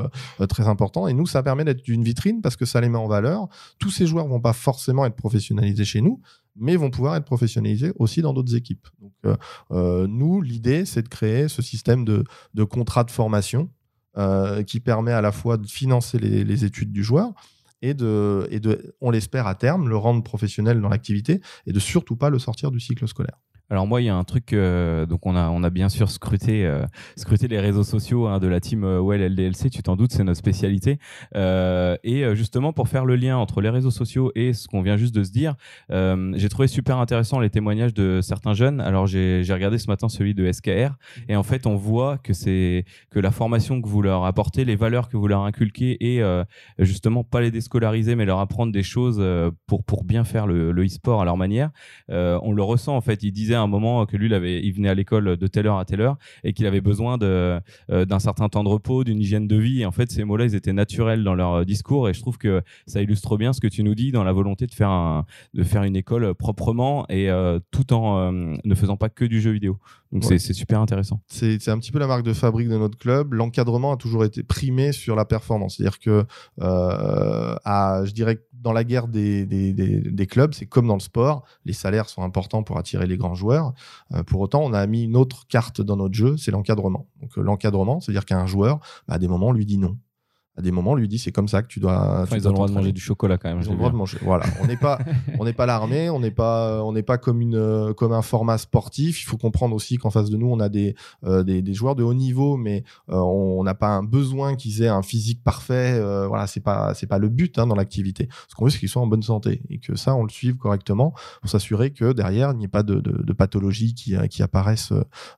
très important. Et nous, ça permet d'être une vitrine parce que ça les met en valeur. Tous ces joueurs vont pas forcément être professionnalisés chez nous, mais vont pouvoir être professionnalisés aussi dans d'autres équipes. Euh, euh, nous, l'idée, c'est de créer ce système de, contrat de formation euh, qui permet à la fois de financer les, études du joueur et et de, on l'espère à terme, le rendre professionnel dans l'activité et de surtout pas le sortir du cycle scolaire. Alors moi, il y a un truc, euh, donc on a, on a bien sûr scruté, euh, scruté les réseaux sociaux hein, de la team euh, Well LDLC, tu t'en doutes, c'est notre spécialité. Et justement, pour faire le lien entre les réseaux sociaux et ce qu'on vient juste de se dire, j'ai trouvé super intéressant les témoignages de certains jeunes. Alors j'ai regardé ce matin celui de SKR, et en fait, on voit que c'est que la formation que vous leur apportez, les valeurs que vous leur inculquez, et justement pas les déscolariser, mais leur apprendre des choses pour pour bien faire le, e-sport à leur manière. On le ressent en fait. Il disait à un moment que lui, il, avait, il venait à l'école de telle heure à telle heure et qu'il avait besoin euh, d'un certain temps de repos, d'une hygiène de vie. Et en fait, ces mots-là, ils étaient naturels dans leur euh, discours et je trouve que ça illustre bien ce que tu nous dis dans la volonté de faire, un, de faire une école proprement et euh, tout en euh, ne faisant pas que du jeu vidéo. Donc Ouais. c'est, super intéressant. C'est c'est un petit peu la marque de fabrique de notre club. L'encadrement a toujours été primé sur la performance. C'est-à-dire que, euh, à, je dirais que dans la guerre des, des, des, des clubs, c'est comme dans le sport, les salaires sont importants pour attirer les grands joueurs. Euh, pour autant, on a mis une autre carte dans notre jeu, c'est l'encadrement. Donc euh, l'encadrement, c'est-à-dire qu'un joueur, bah, à des moments, lui dit non. À des moments, lui dit c'est comme ça que tu dois. Enfin, tu ils ont le droit de manger du chocolat quand même. Ils ont le droit de manger. Voilà, on n'est pas, on n'est pas l'armée, on n'est pas, on n'est pas comme une, euh, comme un format sportif. Il faut comprendre aussi qu'en face de nous, on a des, euh, des, des joueurs de haut niveau, mais euh, on n'a pas un besoin qu'ils aient un physique parfait. Euh, voilà, c'est pas, c'est pas le but hein, dans l'activité. Ce qu'on veut, c'est qu'ils soient en bonne santé et que ça, on le suive correctement pour s'assurer que derrière, il n'y ait pas de, de, de pathologies qui, euh, qui apparaissent.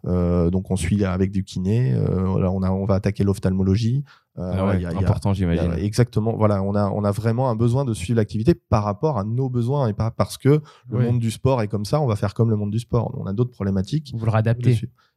Euh, donc, on suit avec du kiné. Euh, on a, on va attaquer l'ophtalmologie. Euh, Ah ouais, y a- il y a- important, il y a- j'imagine. exactement. Voilà, on a, on a vraiment un besoin de suivre l'activité par rapport à nos besoins et pas parce que le monde du sport est comme ça, on va faire comme le monde du sport. On a d'autres problématiques. Vous le réadaptez.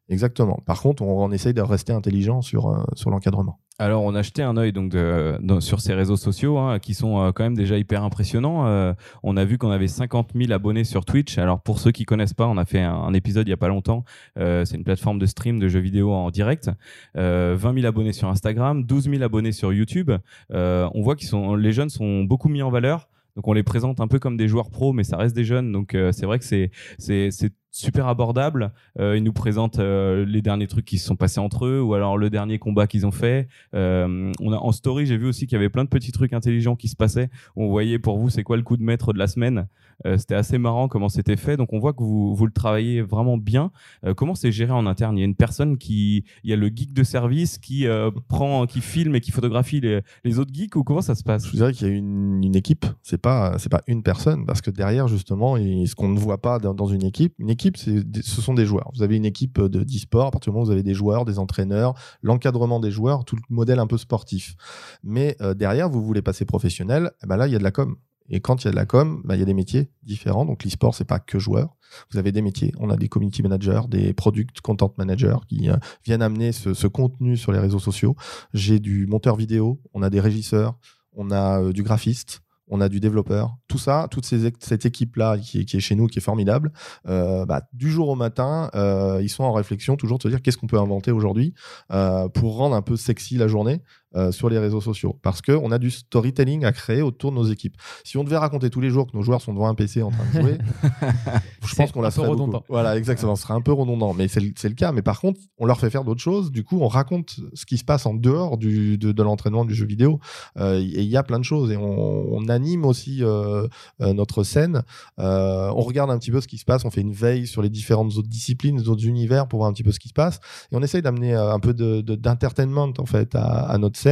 Exactement. Par contre, on, on essaye de rester intelligent sur, euh, sur l'encadrement. Alors, on a jeté un œil donc dans- sur ces réseaux sociaux hein, qui sont euh, quand même déjà hyper impressionnants. Euh, on a vu qu'on avait 50 000 abonnés sur Twitch. Alors, pour ceux qui connaissent pas, on a fait un, épisode il y a pas longtemps. Euh, c'est une plateforme de stream de jeux vidéo en direct. Euh, 20 000 abonnés sur Instagram, 12 000 abonnés sur YouTube. Euh, on voit qu'ils sont, les jeunes sont beaucoup mis en valeur. Donc, on les présente un peu comme des joueurs pros, mais ça reste des jeunes. Donc, euh, c'est vrai que c'est super abordable. Euh, ils nous présentent euh, les derniers trucs qui se sont passés entre eux, ou alors le dernier combat qu'ils ont fait. Euh, on a en story, j'ai vu aussi qu'il y avait plein de petits trucs intelligents qui se passaient. On voyait pour vous, c'est quoi le coup de maître de la semaine. C'était assez marrant comment c'était fait. Donc on voit que vous, vous le travaillez vraiment bien. Comment c'est géré en interne? Il y a une personne qui, il y a le geek de service qui prend, qui filme et qui photographie les, les autres geeks, ou comment ça se passe? Je dirais qu'il y a une, une équipe, c'est pas pas une personne parce que derrière justement, et ce qu'on ne voit pas dans, dans une équipe, une équipe ce sont des joueurs. Vous avez une équipe de d'e-sport, à partir du moment où vous avez des joueurs, des entraîneurs, l'encadrement des joueurs, tout le modèle un peu sportif. Mais euh, derrière, vous voulez passer professionnel, eh ben là il y a de la com. Et quand il y a de la com, ben, il y a des métiers différents. Donc l'e-sport c'est pas que joueurs. Vous avez des métiers. On a des community managers, des product content managers qui euh, viennent amener ce, contenu sur les réseaux sociaux. J'ai du monteur vidéo, on a des régisseurs, on a euh, du graphiste, on a du développeur. Tout ça, toute cette équipe-là qui, est- qui est chez nous, qui est formidable, euh, bah, du jour au matin, euh, ils sont en réflexion toujours de se dire qu'est-ce qu'on peut inventer aujourd'hui euh, pour rendre un peu sexy la journée euh, sur les réseaux sociaux. Parce qu'on a du storytelling à créer autour de nos équipes. Si on devait raconter tous les jours que nos joueurs sont devant un PC en train de jouer, je pense qu'on la ferait beaucoup. redondant. Voilà, exactement. Ce serait un peu redondant, mais c'est le, cas. Mais par contre, on leur fait faire d'autres choses. Du coup, on raconte ce qui se passe en dehors du, de, de l'entraînement du jeu vidéo. Euh, et il y a plein de choses. Et on, on anime aussi euh, notre scène. On regarde un petit peu ce qui se passe. On fait une veille sur les différentes autres disciplines, les autres univers pour voir un petit peu ce qui se passe. Et on essaye d'amener un peu de- de- d'entertainment en fait à, à notre scène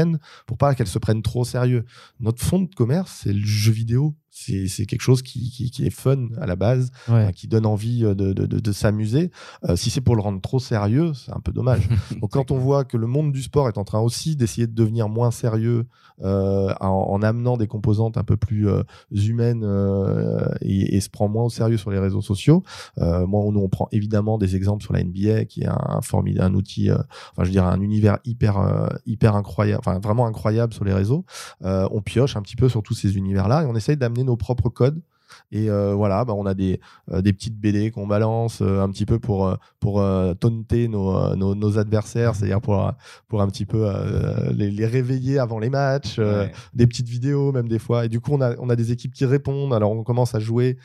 pour pas qu'elle se prenne trop au sérieux. Notre fond de commerce, c'est le jeu vidéo. C'est quelque chose qui, qui, qui est fun à la base Ouais. euh, qui donne envie euh, de, de, de, de s'amuser. Euh, si c'est pour le rendre trop sérieux, c'est un peu dommage. Donc quand on voit que le monde du sport est en train aussi d'essayer de devenir moins sérieux euh, en, en amenant des composantes un peu plus euh, humaines et, et se prend moins au sérieux sur les réseaux sociaux, moi nous on prend évidemment des exemples sur la NBA qui est un, formidable un outil, enfin je dirais un univers hyper hyper incroyable, enfin vraiment incroyable sur les réseaux. On pioche un petit peu sur tous ces univers-là et on essaye d'amener nos propres codes. Et euh, voilà, bah, on a des, euh, des petites BD qu'on balance euh, un petit peu pour, pour taunter nos, nos, nos adversaires, c'est-à-dire pour, pour un petit peu les, les réveiller avant les matchs, Ouais. des petites vidéos même des fois. Et du coup, on a, on a des équipes qui répondent. Alors, on commence à jouer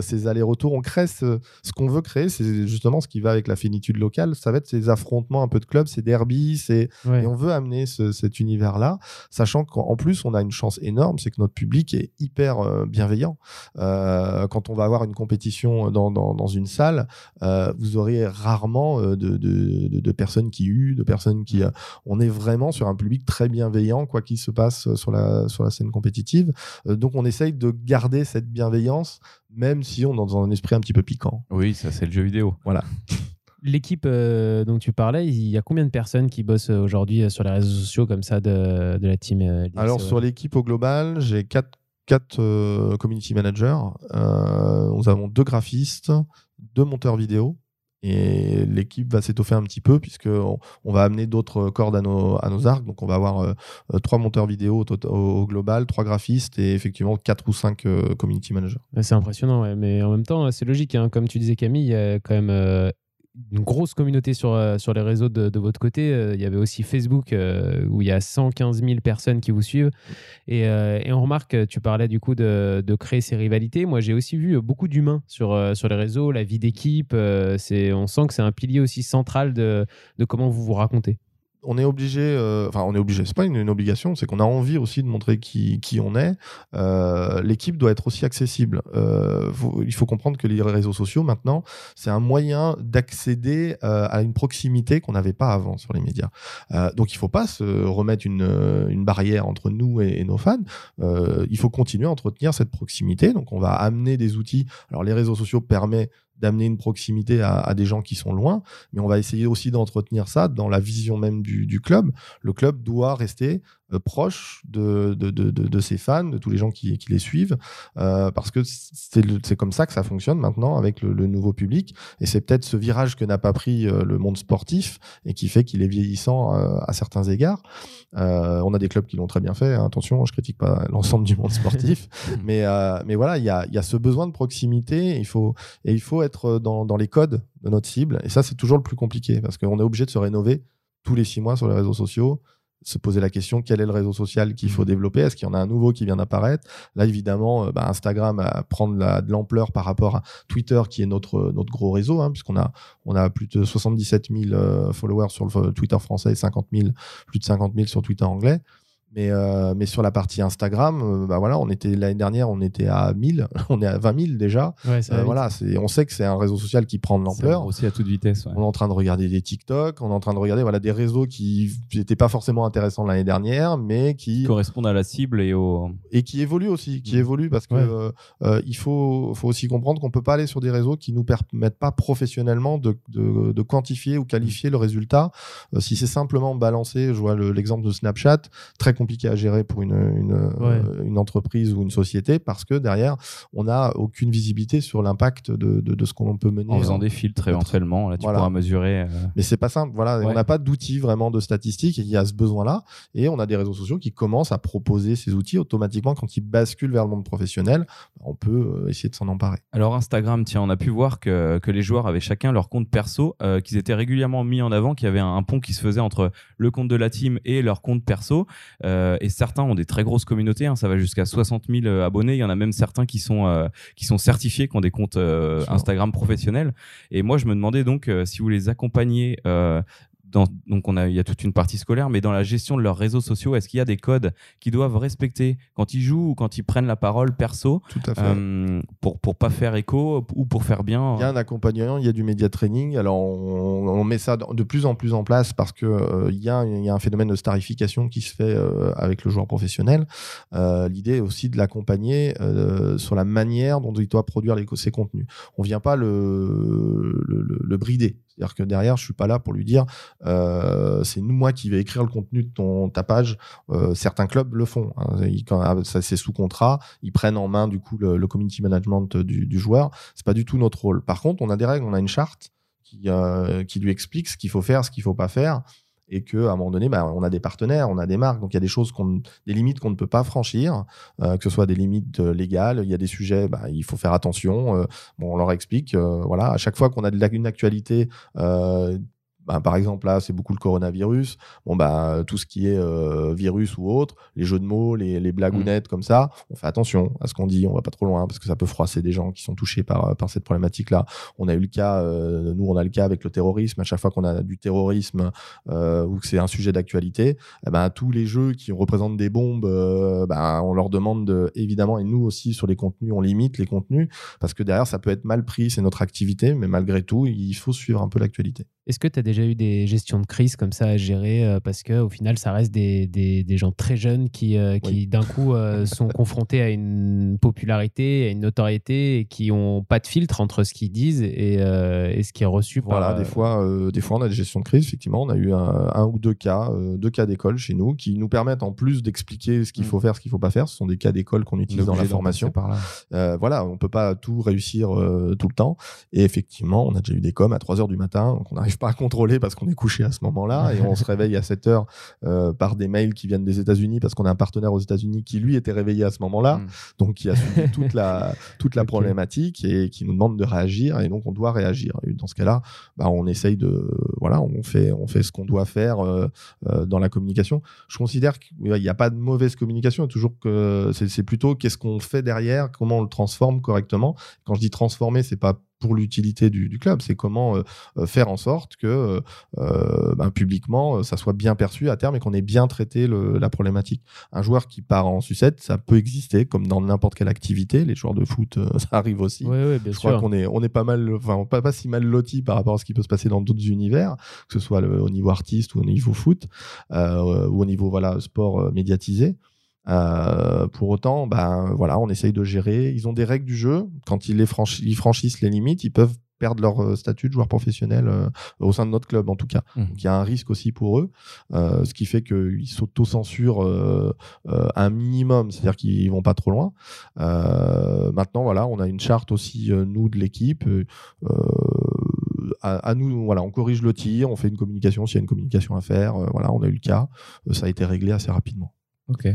ces allers-retours. On crée ce, ce qu'on veut créer. C'est justement ce qui va avec la finitude locale. Ça va être ces affrontements un peu de clubs, ces derbies. C'est... Ouais. Et on veut amener ce- cet univers-là, sachant qu'en plus, on a une chance énorme, c'est que notre public est hyper bienveillant. Euh, quand on va avoir une compétition dans, dans, dans une salle, euh, vous aurez rarement euh, de, de, de- de personnes qui huent, de personnes qui... euh, on est vraiment sur un public très bienveillant, quoi qu'il se passe sur la, sur la scène compétitive. Euh, donc on essaye de garder cette bienveillance, même si on est dans un esprit un petit peu piquant. Oui, ça c'est le jeu vidéo. L'équipe euh, dont tu parlais, il y a combien de personnes qui bossent aujourd'hui sur les réseaux sociaux comme ça de, de la team euh, Alors sur l'équipe au global, j'ai quatre, quatre euh, community managers. Euh, nous avons deux graphistes, deux monteurs vidéo. Et l'équipe va s'étoffer un petit peu puisque on, va amener d'autres cordes à nos, nos arcs. Donc on va avoir euh, euh, trois monteurs vidéo au, global, trois graphistes et effectivement quatre ou cinq community managers. C'est impressionnant, ouais. mais en même temps, c'est logique. hein. Comme tu disais, Camille, il y a quand même une grosse communauté sur, euh, sur les réseaux de, votre côté. Euh, Il y avait aussi Facebook euh, où il y a 115 000 personnes qui vous suivent. Et, on remarque, tu parlais du coup de, de créer ces rivalités. Moi, j'ai aussi vu beaucoup d'humains sur, sur les réseaux, la vie d'équipe. c'est- on sent que c'est un pilier aussi central de, de comment vous vous racontez. On est obligé, euh, enfin on est obligé, c'est pas une, obligation, c'est qu'on a envie aussi de montrer qui, on est. Euh, L'équipe doit être aussi accessible. Euh, il faut comprendre que les réseaux sociaux maintenant, c'est un moyen d'accéder euh, à une proximité qu'on n'avait pas avant sur les médias. Donc il faut pas se remettre une, barrière entre nous et, et nos fans. Il faut continuer à entretenir cette proximité. Donc on va amener des outils. Alors les réseaux sociaux permettent d'amener une proximité à, des gens qui sont loin, mais on va essayer aussi d'entretenir ça dans la vision même du, club. Le club doit rester proche de, de, de, de, ses fans, de tous les gens qui, qui les suivent, euh, parce que c'est comme ça que ça fonctionne maintenant avec le, le nouveau public. Et c'est peut-être ce virage que n'a pas pris euh, le monde sportif et qui fait qu'il est vieillissant à certains égards. on a des clubs qui l'ont très bien fait, hein, attention, je critique pas l'ensemble du monde sportif, mais, mais voilà, il y a, y a ce besoin de proximité, il faut, et il faut être dans, dans les codes de notre cible. Et ça, c'est toujours le plus compliqué parce qu'on est obligé de se rénover tous les six mois sur les réseaux sociaux se poser la question quel est le réseau social qu'il faut mmh. développer? Est-ce qu'il y en a un nouveau qui vient d'apparaître? Là, évidemment, euh, bah, Instagram a prendre de l'ampleur par rapport à Twitter, qui est notre notre gros réseau, hein, puisqu'on a on a plus de 77 000 euh, followers sur le Twitter français et 50 000 plus de 50 000 sur Twitter anglais. Mais, euh, mais sur la partie Instagram, euh, bah voilà, on était l'année dernière, on était à 1000, on est à 20 000 déjà. Euh, voilà, c'est, on sait que c'est un réseau social qui prend de l'ampleur. Aussi à toute vitesse. On est en train de regarder des TikTok, on est en train de regarder voilà des réseaux qui n'étaient pas forcément intéressants l'année dernière, mais qui correspondent à la cible et au et qui évoluent aussi, qui mmh. évoluent parce que il faut faut aussi comprendre qu'on peut pas aller sur des réseaux qui nous permettent pas professionnellement de, de, de quantifier ou qualifier le résultat. si c'est simplement balancer, je vois l'exemple de Snapchat, très compliqué à gérer pour une, une, euh, une, entreprise ou une société parce que derrière, on n'a aucune visibilité sur l'impact de, de, de, ce qu'on peut mener. En faisant des filtres éventuellement, là, tu pourras mesurer. Euh, Mais c'est pas simple. Voilà, on n'a pas d'outils vraiment de statistiques et il y a ce besoin-là. Et on a des réseaux sociaux qui commencent à proposer ces outils automatiquement quand ils basculent vers le monde professionnel. On peut euh, essayer de s'en emparer. Alors Instagram, tiens, on a pu voir que, que les joueurs avaient chacun leur compte perso, qu'ils étaient régulièrement mis en avant, qu'il y avait un, pont qui se faisait entre le compte de la team et leur compte perso. Euh, et certains ont des très grosses communautés. Hein, ça va jusqu'à 60 000 euh, abonnés. Il y en a même certains qui sont euh, qui sont certifiés, qui ont des comptes Instagram professionnels. Et moi, je me demandais donc si vous les accompagnez donc on a, il y a toute une partie scolaire, mais dans la gestion de leurs réseaux sociaux, est-ce qu'il y a des codes qu'ils doivent respecter quand ils jouent ou quand ils prennent la parole perso Tout à fait. Euh, pour pour pas faire écho ou pour faire bien Il y a un accompagnement, il y a du média training. Alors on, met ça de plus en plus en place parce que euh, il, y a, il y a un phénomène de starification qui se fait euh, avec le joueur professionnel. L'idée est aussi de l'accompagner sur la manière dont il doit produire les, ses contenus. On vient pas le, le, le brider. C'est-à-dire que derrière, je suis pas là pour lui dire euh, c'est nous moi qui vais écrire le contenu de ton ta page. Euh, certains clubs le font. Hein. ah, ça c'est sous contrat, ils prennent en main du coup le, community management du, du joueur. C'est pas du tout notre rôle. Par contre, on a des règles, on a une charte qui, euh, qui lui explique ce qu'il faut faire, ce qu'il faut pas faire et que à un moment donné, bah, on a des partenaires, on a des marques, donc il y a des choses, qu'on, des limites qu'on ne peut pas franchir, euh, que ce soit des limites euh, légales. Il y a des sujets, bah, il faut faire attention. Euh, bon, on leur explique. voilà, à chaque fois qu'on a une actualité bah, par exemple, là, c'est beaucoup le coronavirus. Bon, bah, tout ce qui est euh, virus ou autre, les jeux de mots, les, les blagounettes mmh. comme ça, on fait attention à ce qu'on dit, on va pas trop loin parce que ça peut froisser des gens qui sont touchés par, par cette problématique-là. On a eu le cas, euh, nous, on a le cas avec le terrorisme. À chaque fois qu'on a du terrorisme euh, ou que c'est un sujet d'actualité, eh ben, tous les jeux qui représentent des bombes, euh, ben, on leur demande de, évidemment, et nous aussi sur les contenus, on limite les contenus parce que derrière, ça peut être mal pris, c'est notre activité, mais malgré tout, il faut suivre un peu l'actualité. Est-ce que tu as déjà eu des gestions de crise comme ça à gérer euh, Parce qu'au final, ça reste des, des, des, gens très jeunes qui, euh, qui d'un coup, euh, sont confrontés à une popularité, à une notoriété et qui n'ont pas de filtre entre ce qu'ils disent et, et, ce qui est reçu voilà, des, fois, des fois, on a des gestions de crise, effectivement. On a eu un, ou deux cas, deux cas d'école chez nous qui nous permettent, en plus d'expliquer ce qu'il mm. faut faire, ce qu'il ne faut pas faire, ce sont des cas d'école qu'on utilise dans la formation. Par là. voilà, on ne peut pas tout réussir tout le temps. Et effectivement, on a déjà eu des coms à 3 heures du matin, donc on arrive pas à contrôler parce qu'on est couché à ce moment-là et on se réveille à 7 heures euh, par des mails qui viennent des États-Unis parce qu'on a un partenaire aux États-Unis qui lui était réveillé à ce moment-là, mm. donc qui a subi toute la toute la problématique et qui nous demande de réagir et donc on doit réagir. Et dans ce cas-là, bah, on essaye de voilà, on fait on fait ce qu'on doit faire euh, euh, dans la communication. Je considère qu'il n'y a pas de mauvaise communication, toujours que c'est plutôt qu'est-ce qu'on fait derrière, comment on le transforme correctement. Quand je dis transformer, c'est pas pour l'utilité du, du, club. C'est comment euh, euh, faire en sorte que euh, ben, publiquement ça soit bien perçu à terme et qu'on ait bien traité le, la problématique. Un joueur qui part en sucette, ça peut exister comme dans n'importe quelle activité. Les joueurs de foot, ça arrive aussi. Bien Je crois qu'on est on est pas mal, enfin pas, pas si mal loti par rapport à ce qui peut se passer dans d'autres univers, que ce soit le, au niveau artiste ou au niveau foot ou au niveau voilà sport médiatisé. Euh, pour autant, ben voilà, on essaye de gérer. Ils ont des règles du jeu. Quand ils, les franchissent les limites, ils peuvent perdent leur euh, statut de joueur professionnel euh, au sein de notre club, en tout cas. Mhm. Donc, il y a un risque aussi pour eux, euh, ce qui fait qu'ils s'auto-censurent euh, un minimum, c'est-à-dire qu'ils vont pas trop loin. Maintenant, voilà, on a une charte aussi, nous, de l'équipe. à, à nous, voilà, on corrige le tir, on fait une communication s'il y a une communication à faire. voilà, on a eu le cas. Ça a été réglé assez rapidement. Ok.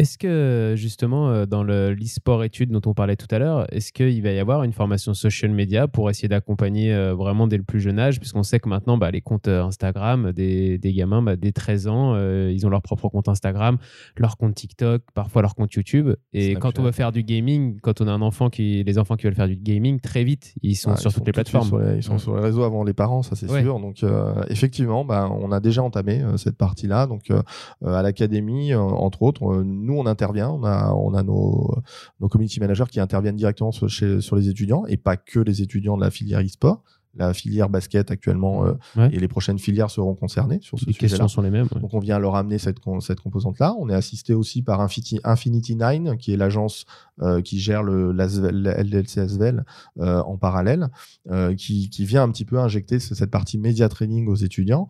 Est-ce que justement euh, dans le l'e-sport études dont on parlait tout à l'heure, est-ce qu'il va y avoir une formation social media pour essayer d'accompagner euh, vraiment dès le plus jeune âge? Puisqu'on sait que maintenant, bah, les comptes euh, Instagram des, des gamins, bah, dès 13 ans, euh, ils ont leur propre compte Instagram, leur compte TikTok, parfois leur compte YouTube. Et quand on veut faire du gaming, quand on a un enfant qui, les enfants qui veulent faire du gaming, très vite, ils sont Ouais, sur ils toutes les plateformes. sur les- ils sont sur les réseaux avant les parents, ça c'est Ouais. sûr. Donc euh, effectivement, bah, on a déjà entamé euh, cette partie-là. Donc euh, euh, à l'académie, euh, entre autres, euh, nous on intervient. On a, nos, community managers qui interviennent directement sur les étudiants et pas que les étudiants de la filière e-sport. La filière basket actuellement euh, Ouais. et les prochaines filières seront concernées sur ce Les sujet-là. questions sont les mêmes. ouais. Donc on vient leur amener cette, cette composante-là. On est assisté aussi par Infinity, Infinity Nine, qui est l'agence euh, qui gère le l'ASVEL- le LDLC Asvel euh, en parallèle, euh, qui, qui vient un petit peu injecter ce- cette partie média training aux étudiants.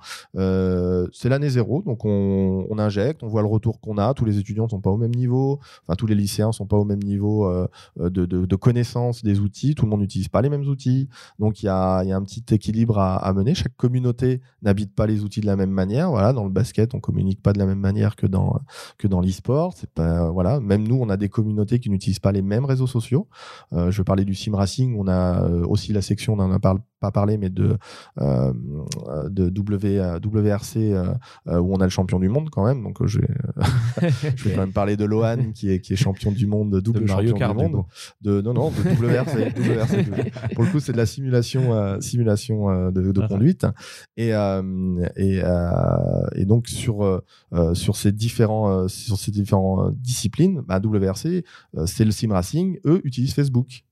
C'est l'année zéro, donc on, on injecte, on voit le retour qu'on a. Tous les étudiants sont pas au même niveau, enfin tous les lycéens sont pas au même niveau de, de, de connaissance des outils. Tout le monde n'utilise pas les mêmes outils, donc il y a, a un petit équilibre à, mener. Chaque communauté n'habite pas les outils de la même manière. Voilà, dans le basket, on communique pas de la même manière que dans que dans l'e-sport. C'est pas voilà. Même nous, on a des communautés qui n'utilisent pas les mêmes réseaux sociaux. Euh, je parlais du sim racing. On a euh, aussi la section, on n'en a par- pas parlé, mais de euh, de w, WRC euh, euh, où on a le champion du monde quand même. Donc je vais, je vais quand même parler de Lohan qui est qui est champion du monde, double De champion Kart, du monde. De non non de WRC. WRC. Pour le coup, c'est de la simulation euh, simulation de, de Ah. conduite. Et et, et donc sur sur ces différents sur ces différents euh, disciplines, bah, WRC, c'est le sim racing. Eux utilisent Facebook.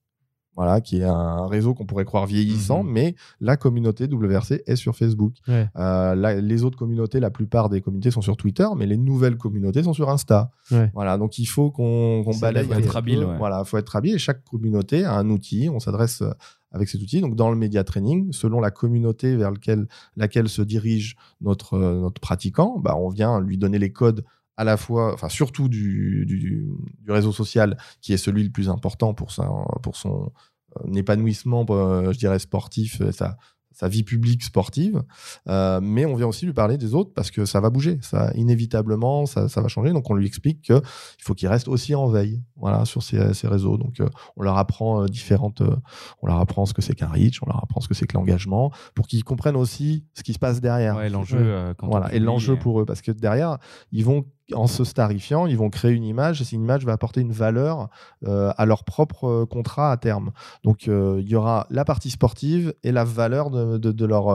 Voilà, qui est un réseau qu'on pourrait croire vieillissant, Mhm. mais la communauté WRC est sur Facebook. Ouais. Euh, les autres communautés, la plupart des communautés sont sur Twitter, mais les nouvelles communautés sont sur Insta. Ouais. Voilà, donc il faut qu'on balaye. faut un être habile, ouais. Voilà, faut être habile. Et chaque communauté a un outil. On s'adresse euh, avec cet outil. Donc dans le média training, selon la communauté vers lequel, laquelle se dirige notre euh, notre pratiquant, bah, on vient lui donner les codes à la fois, enfin surtout du, du, du réseau social qui est celui le plus important pour, sa, pour son euh, épanouissement, euh, je dirais, sportif, euh, sa, sa vie publique sportive. Euh, mais on vient aussi lui parler des autres parce que ça va bouger, ça inévitablement, ça, ça va changer. Donc on lui explique qu'il faut qu'il reste aussi en veille, voilà, sur ces, ces réseaux. Donc euh, on leur apprend différentes, euh, on leur apprend ce que c'est qu'un reach, on leur apprend ce que c'est que l'engagement, pour qu'ils comprennent aussi ce qui se passe derrière. Ouais, l'enjeu. Voilà, et l'enjeu pour eux, parce que derrière, ils vont, en se starifiant, ils vont créer une image, et cette image va apporter une valeur euh, à leur propre euh, contrat à terme. Donc, euh, il y aura la partie sportive et la valeur de, de- de leur,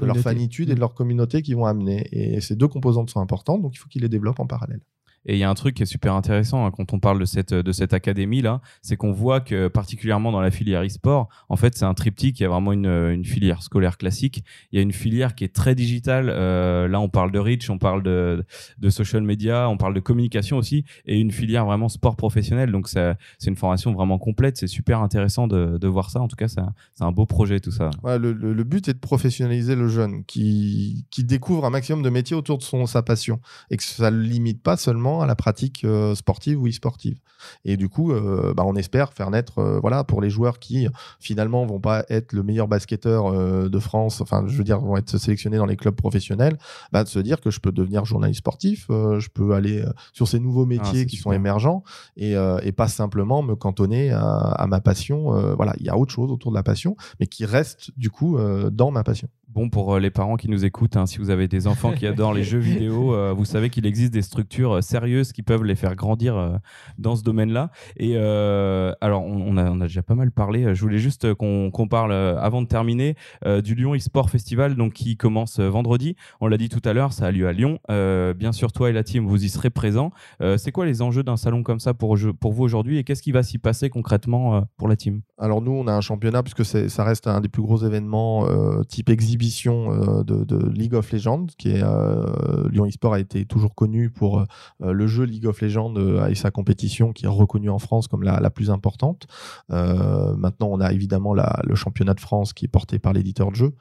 de leur fanitude et de leur communauté qui vont amener. Et ces deux composantes sont importantes, donc il faut qu'ils les développent en parallèle. Et il y a un truc qui est super intéressant hein, quand on parle de cette, de cette académie là, c'est qu'on voit que particulièrement dans la filière e-sport, en fait c'est un triptyque, il y a vraiment une, une filière scolaire classique, il y a une filière qui est très digitale, euh, là on parle de reach, on parle de, de social media, on parle de communication aussi, et une filière vraiment sport professionnel, donc c'est une formation vraiment complète, c'est super intéressant de, de voir ça, en tout cas c'est un beau projet tout ça. Le- le but est de professionnaliser le jeune qui, qui découvre un maximum de métiers autour de son, sa passion et que ça ne le limite pas seulement à la pratique euh, sportive ou e-sportive. Et du coup, euh, bah, on espère faire naître, euh, voilà, pour les joueurs qui finalement vont pas être le meilleur basketteur de France, enfin, je veux dire, vont être sélectionnés dans les clubs professionnels, bah, de se dire que je peux devenir journaliste sportif, je peux aller sur ces nouveaux métiers c'est qui sont émergents et, et pas simplement me cantonner à, à ma passion. voilà, il y a autre chose autour de la passion, mais qui reste du coup dans ma passion. Bon, pour euh, les parents qui nous écoutent, hein, si vous avez des enfants qui adorent les jeux vidéo, euh, vous savez qu'il existe des structures euh, sérieuses qui peuvent les faire grandir euh, dans ce domaine-là. Et euh, alors, on, on a, on a déjà pas mal parlé. Je voulais juste qu'on parle, avant de terminer, euh, du Lyon eSport Festival donc, qui commence vendredi. On l'a dit tout à l'heure, ça a lieu à Lyon. Euh, bien sûr, toi et la team, vous y serez présents. Euh, C'est quoi les enjeux d'un salon comme ça pour, pour vous aujourd'hui et qu'est-ce qui va s'y passer concrètement euh, pour la team? Alors nous, on a un championnat puisque ça reste un des plus gros événements euh, type exhibition exhibition euh, de, League of Legends, qui est euh, Lyon eSport a été toujours connu pour euh, le jeu League of Legends et sa compétition qui est reconnue en France comme la, plus importante. Maintenant, on a évidemment le championnat de France qui est porté par l'éditeur de jeu.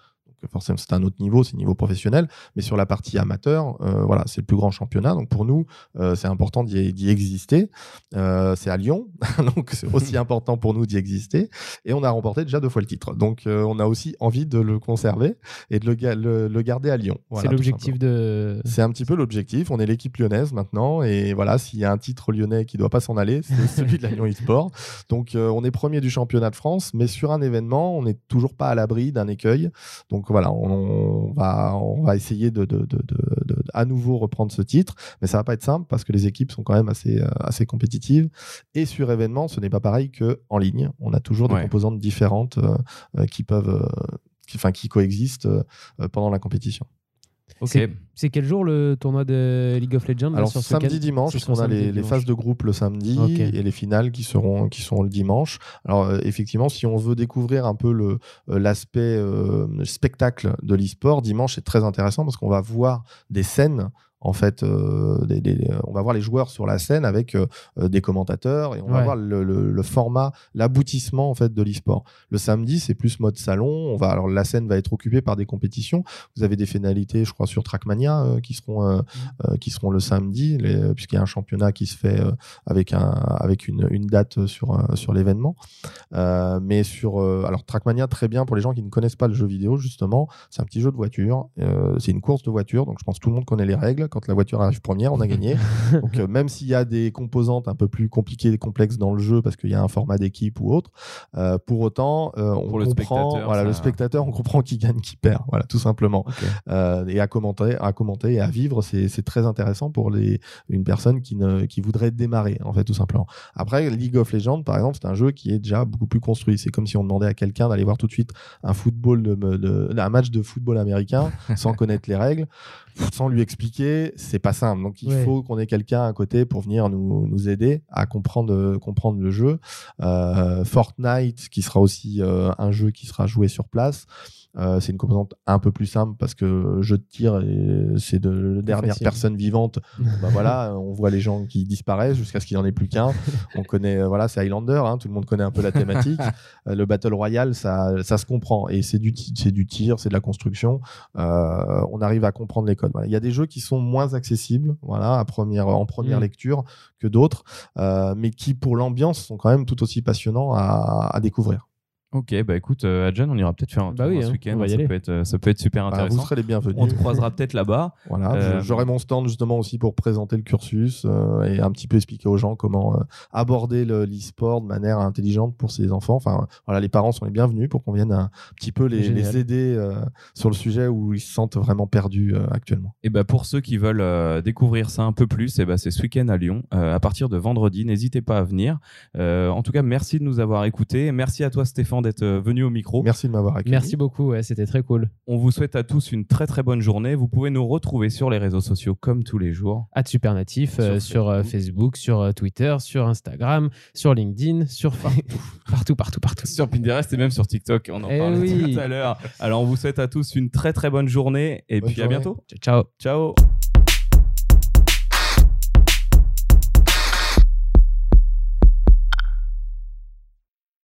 Forcément, c'est un autre niveau, c'est niveau professionnel. Mais sur la partie amateur, euh, voilà, c'est le plus grand championnat. Donc pour nous, euh, c'est important d'y exister. Euh, c'est à Lyon, donc c'est aussi important pour nous d'y exister. Et on a remporté déjà deux fois le titre. Donc on a aussi envie de le conserver et de le, ga- le- le garder à Lyon. Voilà, c'est l'objectif de. c'est un petit peu l'objectif. On est l'équipe lyonnaise maintenant. Et voilà, s'il y a un titre lyonnais qui doit pas s'en aller, c'est celui de la Lyon eSport. Donc, on est premier du championnat de France, mais sur un événement, on n'est toujours pas à l'abri d'un écueil. Donc, voilà, on, on va, on va essayer de, de, de, à nouveau reprendre ce titre. Mais ça va pas être simple parce que les équipes sont quand même assez, euh, assez compétitives. Et sur événement, ce n'est pas pareil qu'en ligne. On a toujours des Ouais. composantes différentes euh, euh, qui peuvent. qui, enfin, qui coexistent pendant la compétition. Ok. C'est- quel jour le tournoi de League of Legends Alors sur samedi dimanche, C'est parce qu'on sur a les, phases de groupe le samedi et les finales qui seront qui seront le dimanche. Alors euh, effectivement, si on veut découvrir un peu le euh, l'aspect euh, spectacle de l'e-sport, dimanche c'est très intéressant parce qu'on va voir des scènes. En fait, euh, des- des- on va voir les joueurs sur la scène avec euh, des commentateurs et on va voir le, le- le format, l'aboutissement en fait de l'e-sport. Le samedi, c'est plus mode salon. On va alors la scène va être occupée par des compétitions. Vous avez des finalités, je crois, sur Trackmania euh, qui seront euh, euh, qui seront le samedi, puisqu'il y a un championnat qui se fait avec, un, avec une, une date sur, sur l'événement. Mais sur. alors, Trackmania, très bien pour les gens qui ne connaissent pas le jeu vidéo, justement. C'est un petit jeu de voiture. c'est une course de voiture, donc je pense que tout le monde connaît les règles. Quand la voiture arrive première, on a gagné. donc, même s'il y a des composantes un peu plus compliquées et complexes dans le jeu, parce qu'il y a un format d'équipe ou autre, pour autant, on Pour le comprend. spectateur, Voilà, le spectateur, on comprend qui gagne, qui perd. Voilà, tout simplement. Et à commenter, à commenter et à vivre, c'est c'est très intéressant pour les, une personne qui, ne, qui voudrait démarrer, en fait, tout simplement. Après, League of Legends, par exemple, c'est un jeu qui est déjà beaucoup plus construit. C'est comme si on demandait à quelqu'un d'aller voir tout de suite un football, de, de- un match de football américain sans connaître les règles, sans lui expliquer, c'est pas simple. Donc, il Ouais. faut qu'on ait quelqu'un à côté pour venir nous, nous aider à comprendre, comprendre le jeu. Euh, Fortnite, qui sera aussi euh, un jeu qui sera joué sur place. Euh, c'est une composante un peu plus simple parce que jeu de tir, c'est de la dernière facile. personne vivante. bah voilà, on voit les gens qui disparaissent jusqu'à ce qu'il n'y en ait plus qu'un. On connaît, euh, voilà, c'est Highlander, hein, tout le monde connaît un peu la thématique. Euh, le Battle Royale, ça, ça se comprend. Et c'est du, c'est du tir, c'est de la construction. Euh, on arrive à comprendre les codes. Voilà. Il y a des jeux qui sont moins accessibles voilà, à première, en première Mm. lecture que d'autres, euh, mais qui, pour l'ambiance, sont quand même tout aussi passionnants à, à découvrir. Ok, bah écoute, euh, Adjan, on ira peut-être faire un Bah tour oui, ce hein, week-end. ça, peut être, euh, ça peut être super Bah, intéressant. vous serez les bienvenus. on te croisera peut-être là-bas. Voilà, Euh, j'aurai mon stand justement aussi pour présenter le cursus euh, et un petit peu expliquer aux gens comment euh, aborder le- l'e-sport de manière intelligente pour ses enfants. Enfin, voilà, les parents sont les bienvenus pour qu'on vienne un petit peu les, aider euh, sur le sujet où ils se sentent vraiment perdus euh, actuellement. Et bah pour ceux qui veulent euh, découvrir ça un peu plus, et bah c'est ce week-end à Lyon, euh, à partir de vendredi. N'hésitez pas à venir. Euh, en tout cas, merci de nous avoir écoutés. Merci à toi, Stéphane, d'être euh, venu au micro. Merci de m'avoir accueilli. Merci beaucoup, ouais, c'était très cool. On vous souhaite à tous une très très bonne journée. Vous pouvez nous retrouver sur les réseaux sociaux comme tous les jours. At Supernatif, euh, Sur euh, Facebook, sur Twitter, sur Instagram, sur LinkedIn, sur partout, partout, partout. Sur Pinterest et même sur TikTok. On en Eh parlait oui. tout à l'heure. Alors on vous souhaite à tous une très très bonne journée et Bonne puis à bientôt. Ciao. Ciao.